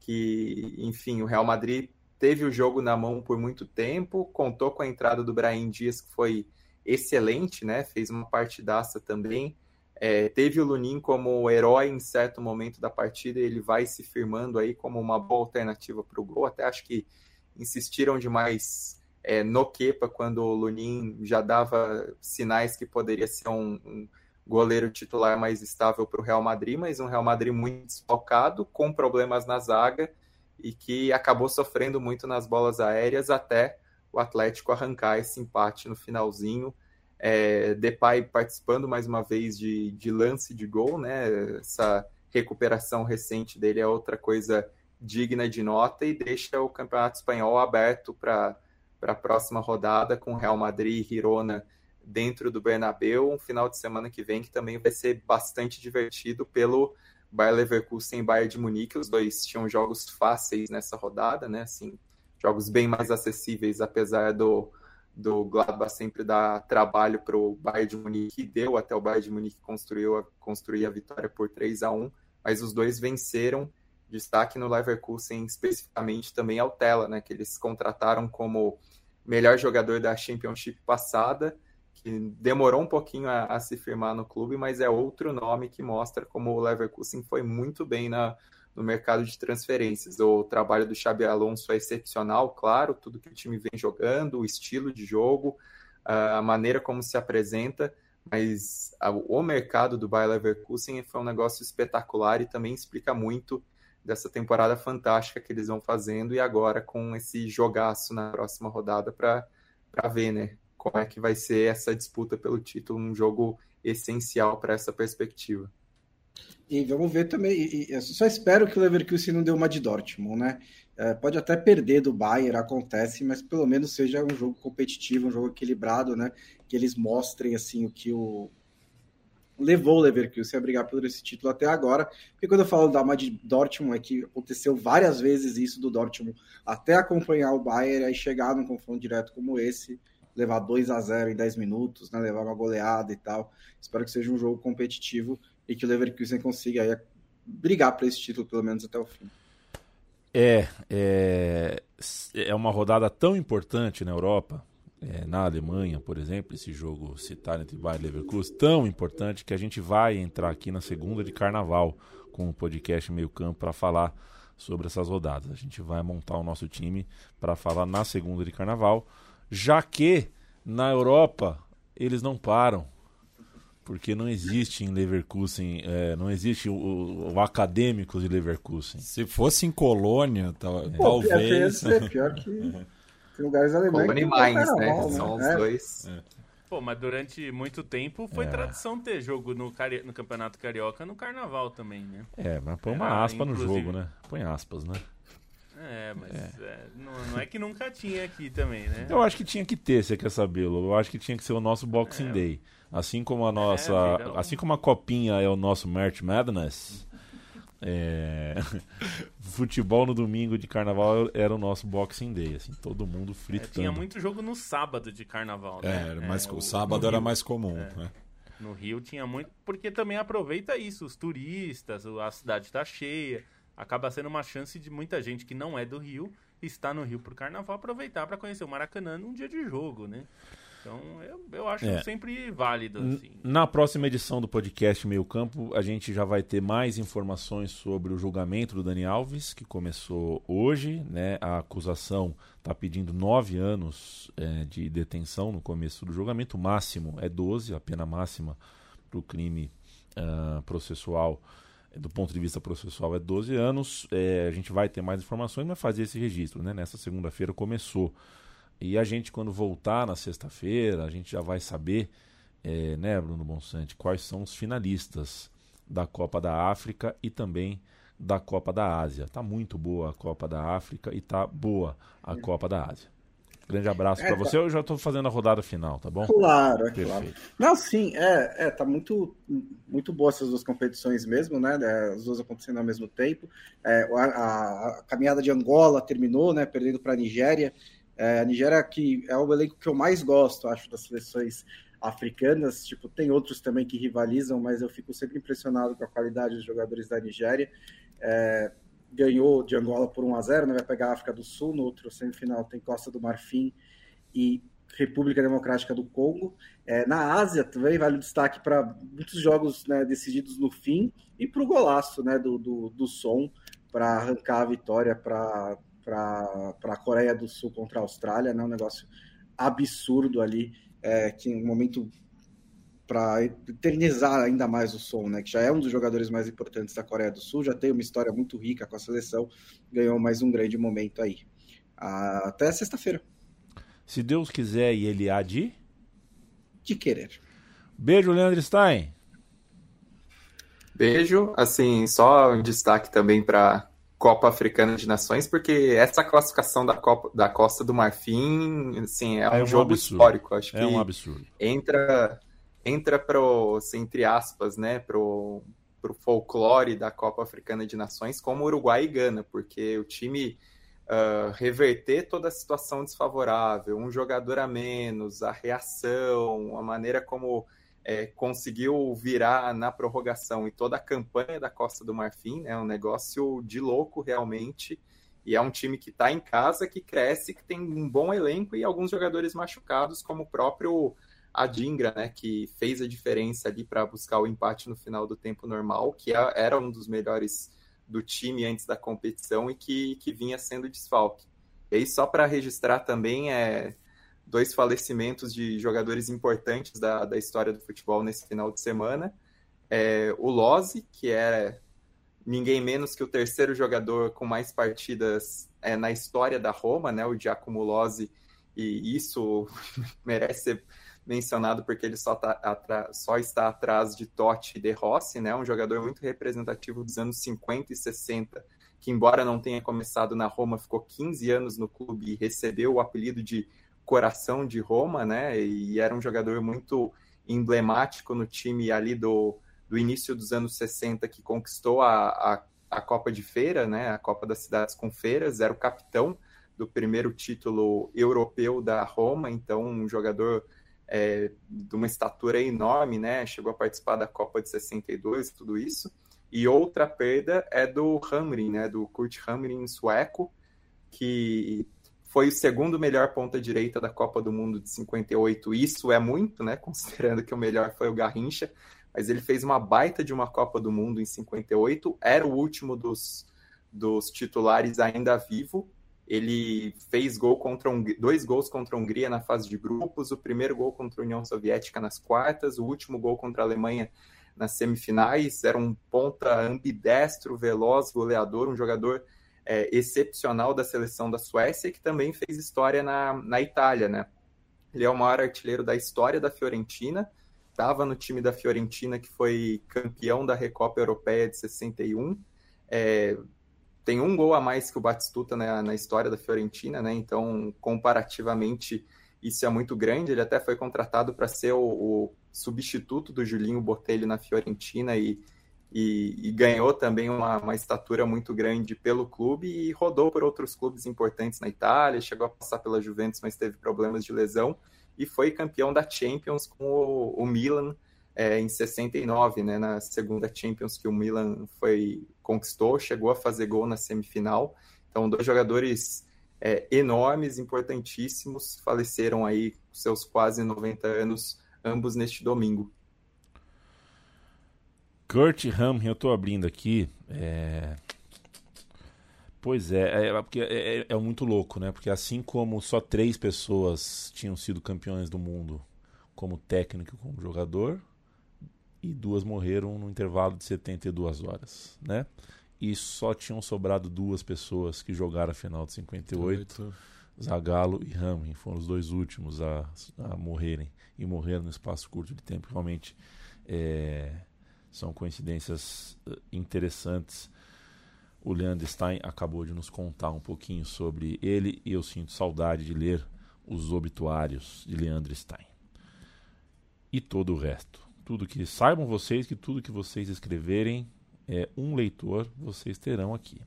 S6: que, enfim, o Real Madrid teve o jogo na mão por muito tempo, contou com a entrada do Brahim Dias, que foi excelente, né? Fez uma partidaça também. É, teve o Lunin como herói em certo momento da partida, ele vai se firmando aí como uma boa alternativa para o gol. Até acho que insistiram demais é, no Kepa quando o Lunin já dava sinais que poderia ser um, um goleiro titular mais estável para o Real Madrid, mas um Real Madrid muito desfocado, com problemas na zaga e que acabou sofrendo muito nas bolas aéreas até o Atlético arrancar esse empate no finalzinho. É, Depay participando mais uma vez de, de lance de gol, né? Essa recuperação recente dele é outra coisa digna de nota e deixa o Campeonato Espanhol aberto para a próxima rodada com Real Madrid e Girona dentro do Bernabéu, um final de semana que vem que também vai ser bastante divertido pelo Bayer Leverkusen e Bayern de Munique, os dois tinham jogos fáceis nessa rodada, né? Assim, jogos bem mais acessíveis, apesar do, do Gladbach sempre dar trabalho para o Bayern de Munique, deu até o Bayern de Munique construiu, construir a vitória por 3 a 1 mas os dois venceram. Destaque no Leverkusen especificamente também ao Tela, né? Que eles contrataram como melhor jogador da Championship passada que demorou um pouquinho a, a, se firmar no clube, mas é outro nome que mostra como o Leverkusen foi muito bem na, no mercado de transferências. O trabalho do Xabi Alonso é excepcional, claro, tudo que o time vem jogando, o estilo de jogo, a maneira como se apresenta, mas o mercado do Bayer Leverkusen foi um negócio espetacular e também explica muito dessa temporada fantástica que eles vão fazendo e agora com esse jogaço na próxima rodada para ver, né? como é que vai ser essa disputa pelo título, um jogo essencial para essa perspectiva.
S4: E vamos ver também, e, eu só espero que o Leverkusen não dê uma de Dortmund, né? É, pode até perder do Bayern, acontece, mas pelo menos seja um jogo competitivo, um jogo equilibrado, né? Que eles mostrem assim o que o levou o Leverkusen a brigar por esse título até agora. Porque quando eu falo da uma de Dortmund é que aconteceu várias vezes isso do Dortmund até acompanhar o Bayern, aí chegar num confronto direto como esse levar 2 a 0 em 10 minutos, né, levar uma goleada e tal. Espero que seja um jogo competitivo e que o Leverkusen consiga aí brigar por esse título pelo menos até o fim.
S2: É, é, é uma rodada tão importante na Europa, é, na Alemanha, por exemplo, esse jogo citado entre Bayern e Leverkusen, tão importante que a gente vai entrar aqui na segunda de Carnaval com o podcast Meio Campo para falar sobre essas rodadas. A gente vai montar o nosso time para falar na segunda de Carnaval já que na Europa eles não param. Porque não existe em Leverkusen, é, não existe o, o, acadêmico de Leverkusen.
S3: Se fosse em Colônia, tal, Pô, talvez.
S4: Pior, pior que tem lugares alemães.
S6: Colônia e Mainz, né? né? São os é. dois. É.
S5: Pô, mas durante muito tempo foi é. tradição ter jogo no, Cari... no Campeonato Carioca no Carnaval também, né?
S2: É, mas põe uma aspa no jogo, né? Põe aspas, né?
S5: É, mas é. É, não, não, é que nunca tinha aqui também, né?
S2: Eu acho que tinha que ter, você quer saber, Eu acho que tinha que ser o nosso Boxing é. Day. Assim como a nossa. É, assim como a copinha é o nosso March Madness. É... Futebol no domingo de carnaval era o nosso Boxing Day, assim, todo mundo fritando.
S5: tinha muito jogo no sábado de carnaval, né?
S3: É, mas o sábado era Rio. mais comum, né?
S5: No Rio tinha muito, porque também aproveita isso, os turistas, a cidade está cheia acaba sendo uma chance de muita gente que não é do Rio estar no Rio por carnaval aproveitar para conhecer o Maracanã num dia de jogo, né? Então eu, eu acho é. sempre válido. Assim.
S2: Na próxima edição do podcast Meio Campo, a gente já vai ter mais informações sobre o julgamento do Dani Alves, que começou hoje. Né? A acusação está pedindo nove anos é, de detenção no começo do julgamento. O máximo é 12, a pena máxima para o crime uh, processual do ponto de vista processual é 12 anos. É, a gente vai ter mais informações, mas fazer esse registro. Né? Nessa segunda-feira começou. E a gente, quando voltar na sexta-feira, a gente já vai saber, é, né, Bruno Bonsante, quais são os finalistas da Copa da África e também da Copa da Ásia. Tá muito boa a Copa da África e tá boa a Copa da Ásia. Grande abraço é, para você. Tá... Eu já estou fazendo a rodada final, tá bom?
S4: Claro, é Perfeito. claro. Não, sim, é, é, tá muito, muito boa essas duas competições mesmo, né? É, as duas acontecendo ao mesmo tempo. É, a, a, a, caminhada de Angola terminou, né? Perdendo para a Nigéria. É, a Nigéria que é o elenco que eu mais gosto, acho, das seleções africanas. Tipo, tem outros também que rivalizam, mas eu fico sempre impressionado com a qualidade dos jogadores da Nigéria. É, ganhou de Angola por 1 a 0 né? vai pegar a África do Sul, no outro semifinal tem Costa do Marfim e República Democrática do Congo. É, na Ásia também vale o destaque para muitos jogos né, decididos no fim e para o golaço né, do, do, do som para arrancar a vitória para a Coreia do Sul contra a Austrália, né, um negócio absurdo ali, é, que um momento para eternizar ainda mais o som, né, que já é um dos jogadores mais importantes da Coreia do Sul, já tem uma história muito rica com a seleção, ganhou mais um grande momento aí. Até sexta-feira.
S2: Se Deus quiser e ele há de?
S4: De querer.
S2: Beijo, Leandro Stein.
S6: Beijo. Assim, só um destaque também para Copa Africana de Nações, porque essa classificação da, Copa, da Costa do Marfim, assim, é, é um, um, jogo absurdo. histórico. Acho
S2: é
S6: que
S2: um absurdo.
S6: Entra, entra pro, assim, entre aspas, né, pro, pro folclore da Copa Africana de Nações, como Uruguai e Gana, porque o time uh, reverter toda a situação desfavorável, um jogador a menos, a reação, a maneira como é, conseguiu virar na prorrogação e toda a campanha da Costa do Marfim, é um negócio de louco realmente. E é um time que está em casa, que cresce, que tem um bom elenco e alguns jogadores machucados, como o próprio Adingra, né, que fez a diferença ali para buscar o empate no final do tempo normal, que é, era um dos melhores do time antes da competição e que, que vinha sendo desfalque. E aí, só para registrar também, é, dois falecimentos de jogadores importantes da, da história do futebol nesse final de semana. É, o Lozzi, que é ninguém menos que o terceiro jogador com mais partidas é, na história da Roma, né, o Giacomo Lozzi, e isso merece ser mencionado porque ele só, tá só está atrás de Totti e De Rossi, né? Um jogador muito representativo dos anos 50 e 60, que embora não tenha começado na Roma, ficou 15 anos no clube e recebeu o apelido de coração de Roma, né? E era um jogador muito emblemático no time ali do, do início dos anos 60 que conquistou a, a, a Copa de Feira, né? A Copa das Cidades com Feiras, era o capitão do primeiro título europeu da Roma, então um jogador é, de uma estatura enorme, né? Chegou a participar da Copa de 62, tudo isso. E outra perda é do Hamrin, né? Do Kurt Hamrin sueco, que foi o segundo melhor ponta direita da Copa do Mundo de 58. Isso é muito, né? Considerando que o melhor foi o Garrincha, mas ele fez uma baita de uma Copa do Mundo em 58. Era o último dos, dos titulares ainda vivo ele fez gol contra um, dois gols contra a Hungria na fase de grupos, o primeiro gol contra a União Soviética nas quartas, o último gol contra a Alemanha nas semifinais. Era um ponta ambidestro, veloz, goleador, um jogador é, excepcional da seleção da Suécia que também fez história na, na Itália, né? Ele é o maior artilheiro da história da Fiorentina, estava no time da Fiorentina que foi campeão da Recopa Europeia de 61. É, tem um gol a mais que o Batistuta né, na história da Fiorentina, né? Então, comparativamente, isso é muito grande. Ele até foi contratado para ser o, o, substituto do Julinho Botelho na Fiorentina e, e, e ganhou também uma, uma, estatura muito grande pelo clube e rodou por outros clubes importantes na Itália, chegou a passar pela Juventus, mas teve problemas de lesão e foi campeão da Champions com o, o Milan é, em 69, né, na segunda Champions que o Milan foi conquistou, chegou a fazer gol na semifinal. Então, dois jogadores é, enormes, importantíssimos, faleceram aí seus quase 90 anos, ambos neste domingo.
S2: Kurt Ham, eu estou abrindo aqui. É... Pois é, é, é porque é, é, é, muito louco, né? Porque assim como só três pessoas tinham sido campeões do mundo como técnico e como jogador, e duas morreram no intervalo de 72 horas, né? E só tinham sobrado duas pessoas que jogaram a final de 58. Oito. Zagallo e Ramin foram os dois últimos a, a morrerem e morreram no espaço curto de tempo. Realmente é, são coincidências eh, interessantes. O Leandro Stein acabou de nos contar um pouquinho sobre ele e eu sinto saudade de ler os obituários de Leandro Stein e todo o resto tudo que saibam vocês que tudo que vocês escreverem é um leitor vocês terão aqui.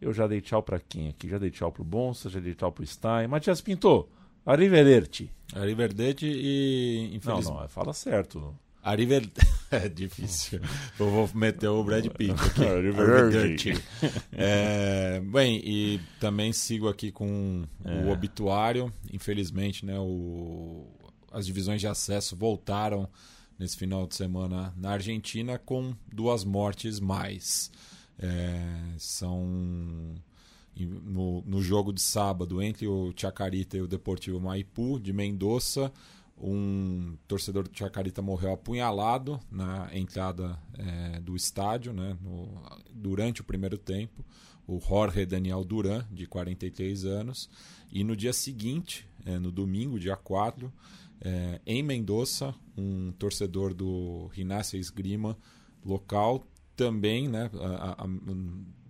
S2: Eu já dei tchau para quem aqui? Já dei tchau pro Bonsa, já dei tchau pro Stein. Matias Pinto, arrivederci.
S3: Arrivederci e
S2: infelizmente... Não, não, fala certo.
S3: Arriver... É difícil. Eu vou meter o Brad Pitt aqui. Arrivederci. É, bem, e também sigo aqui com é. o obituário. Infelizmente, né, o... as divisões de acesso voltaram nesse final de semana na Argentina com duas mortes mais. É, são no, no jogo de sábado entre o Chacarita e o Deportivo Maipú de Mendoza um torcedor do Chacarita morreu apunhalado na entrada é, do estádio né, no, durante o primeiro tempo, o Jorge Daniel Duran, de 43 anos. E no dia seguinte, é, no domingo, dia 4, é, em Mendoza, um torcedor do Rinácia Esgrima local também, né, a, a,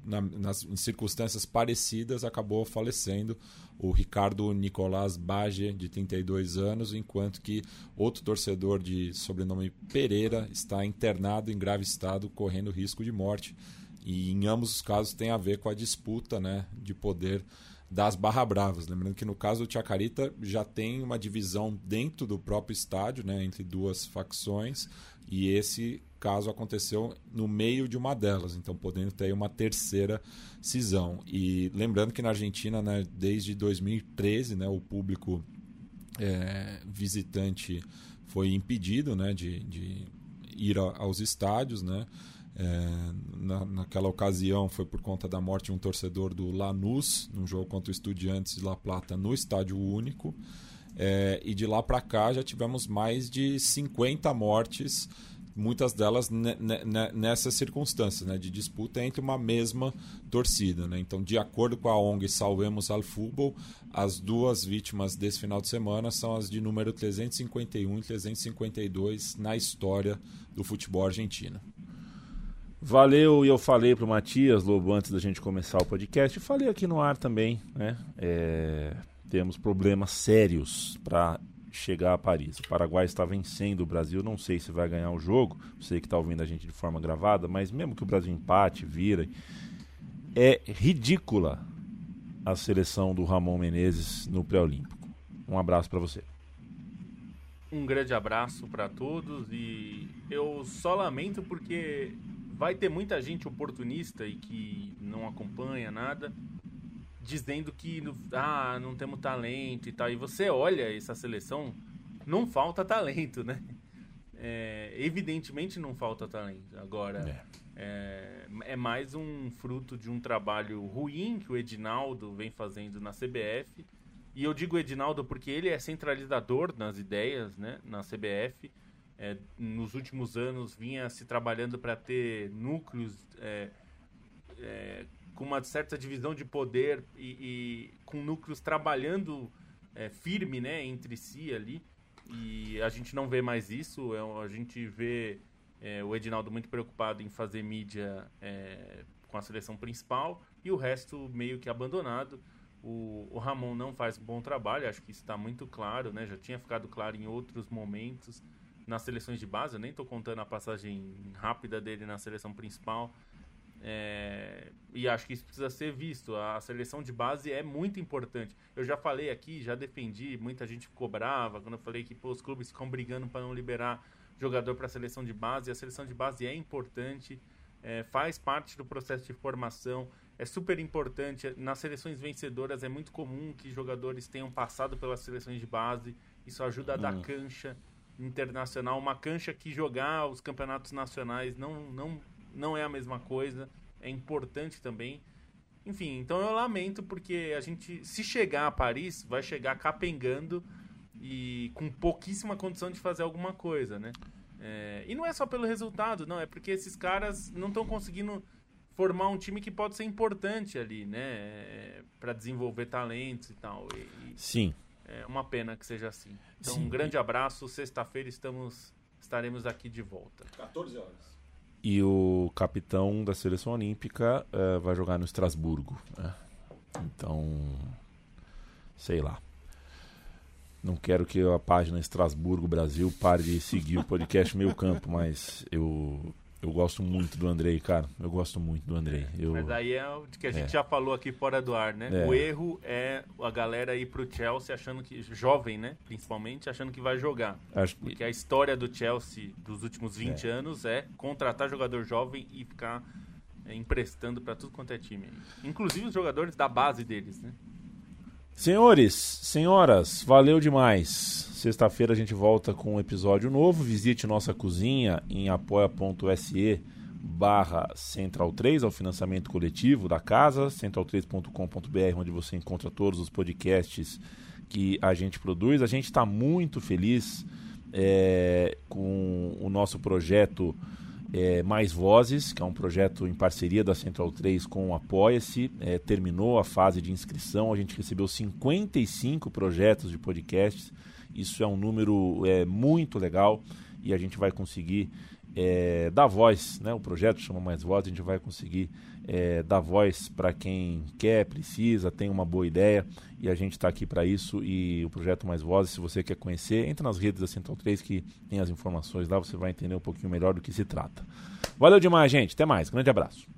S3: na, nas, em circunstâncias parecidas, acabou falecendo o Ricardo Nicolás Bage, de 32 anos, enquanto que outro torcedor de sobrenome Pereira está internado em grave estado, correndo risco de morte. E em ambos os casos tem a ver com a disputa né, de poder das Barra Bravas. Lembrando que no caso do Chacarita já tem uma divisão dentro do próprio estádio, né, entre duas facções, e esse caso aconteceu no meio de uma delas, então podendo ter uma terceira cisão. E lembrando que na Argentina, né, desde 2013, né, o público é, visitante foi impedido né, de, de ir a, aos estádios, né? É, na, naquela ocasião foi por conta da morte de um torcedor do Lanús, num jogo contra o Estudiantes de La Plata no Estádio Único. É, e de lá para cá já tivemos mais de 50 mortes muitas delas nessas circunstâncias né, de disputa entre uma mesma torcida. Né? Então, de acordo com a ONG Salvemos al Futebol, as duas vítimas desse final de semana são as de número 351 e 352 na história do futebol argentino.
S2: Valeu, e eu falei para o Matias Lobo antes da gente começar o podcast, falei aqui no ar também, né? É, temos problemas sérios para chegar a Paris. O Paraguai está vencendo o Brasil, não sei se vai ganhar o jogo, sei que está ouvindo a gente de forma gravada, mas mesmo que o Brasil empate, vira, é ridícula a seleção do Ramon Menezes no pré-olímpico. Um abraço para você.
S5: Um grande abraço para todos e eu só lamento porque vai ter muita gente oportunista e que não acompanha nada dizendo que ah, não temos talento e tal. E você olha essa seleção, não falta talento, né? É, evidentemente não falta talento. Agora, é. É, é. mais um fruto de um trabalho ruim que o Edinaldo vem fazendo na CBF. E eu digo Edinaldo porque ele é centralizador nas ideias né, na CBF. É, nos últimos anos vinha se trabalhando para ter núcleos é, é, com uma certa divisão de poder e, e com núcleos trabalhando é, firme né, entre si ali. E a gente não vê mais isso, é, a gente vê é, o Edinaldo muito preocupado em fazer mídia é, com a seleção principal e o resto meio que abandonado. O, o Ramon não faz bom trabalho, acho que isso está muito claro, né? já tinha ficado claro em outros momentos nas seleções de base. Eu nem estou contando a passagem rápida dele na seleção principal, é, e acho que isso precisa ser visto. A seleção de base é muito importante. Eu já falei aqui, já defendi, muita gente ficou brava quando eu falei que pô, os clubes ficam brigando para não liberar jogador para a seleção de base. A seleção de base é importante, é, faz parte do processo de formação, é super importante. Nas seleções vencedoras é muito comum que jogadores tenham passado pelas seleções de base. Isso ajuda a dar hum. cancha internacional, uma cancha que jogar os campeonatos nacionais não, não não é a mesma coisa, é importante também. Enfim, então eu lamento porque a gente, se chegar a Paris, vai chegar capengando e com pouquíssima condição de fazer alguma coisa, né? É, e não é só pelo resultado, não, é porque esses caras não estão conseguindo formar um time que pode ser importante ali, né? É, para desenvolver talentos e tal. E,
S2: Sim.
S5: É uma pena que seja assim. Então, Sim. um grande abraço. Sexta-feira estamos estaremos aqui de volta.
S3: 14 horas.
S2: E o capitão da seleção olímpica uh, vai jogar no Estrasburgo. Né? Então, sei lá. Não quero que a página Estrasburgo Brasil pare de seguir o podcast Meio Campo, mas eu Eu gosto muito do Andrei, cara. Eu gosto muito do Andrei. Eu...
S5: Mas aí é o que a gente
S2: É.
S5: já falou aqui fora do ar, né?
S2: É.
S5: O erro é a galera ir pro Chelsea achando que. Jovem, né? Principalmente, achando que vai jogar.
S2: Acho que
S5: Porque a história do Chelsea dos últimos 20 anos é contratar jogador jovem e ficar é, emprestando pra tudo quanto é time. Inclusive os jogadores da base deles, né?
S2: Senhores, senhoras, valeu demais. Sexta-feira a gente volta com um episódio novo. Visite nossa cozinha em apoia.se barra Central 3, ao financiamento coletivo da casa, central3.com.br, onde você encontra todos os podcasts que a gente produz. A gente está muito feliz é, com o nosso projeto é, Mais Vozes, que é um projeto em parceria da Central 3 com o Apoia-se. É, terminou a fase de inscrição, a gente recebeu 55 projetos de podcasts. Isso é um número é, muito legal e a gente vai conseguir é, dar voz, né? O projeto chama Mais Voz, a gente vai conseguir é, dar voz para quem quer, precisa, tem uma boa ideia e a gente está aqui para isso. E o projeto Mais Vozes, se você quer conhecer, entra nas redes da Central 3 que tem as informações lá, você vai entender um pouquinho melhor do que se trata. Valeu demais, gente. Até mais. Grande abraço.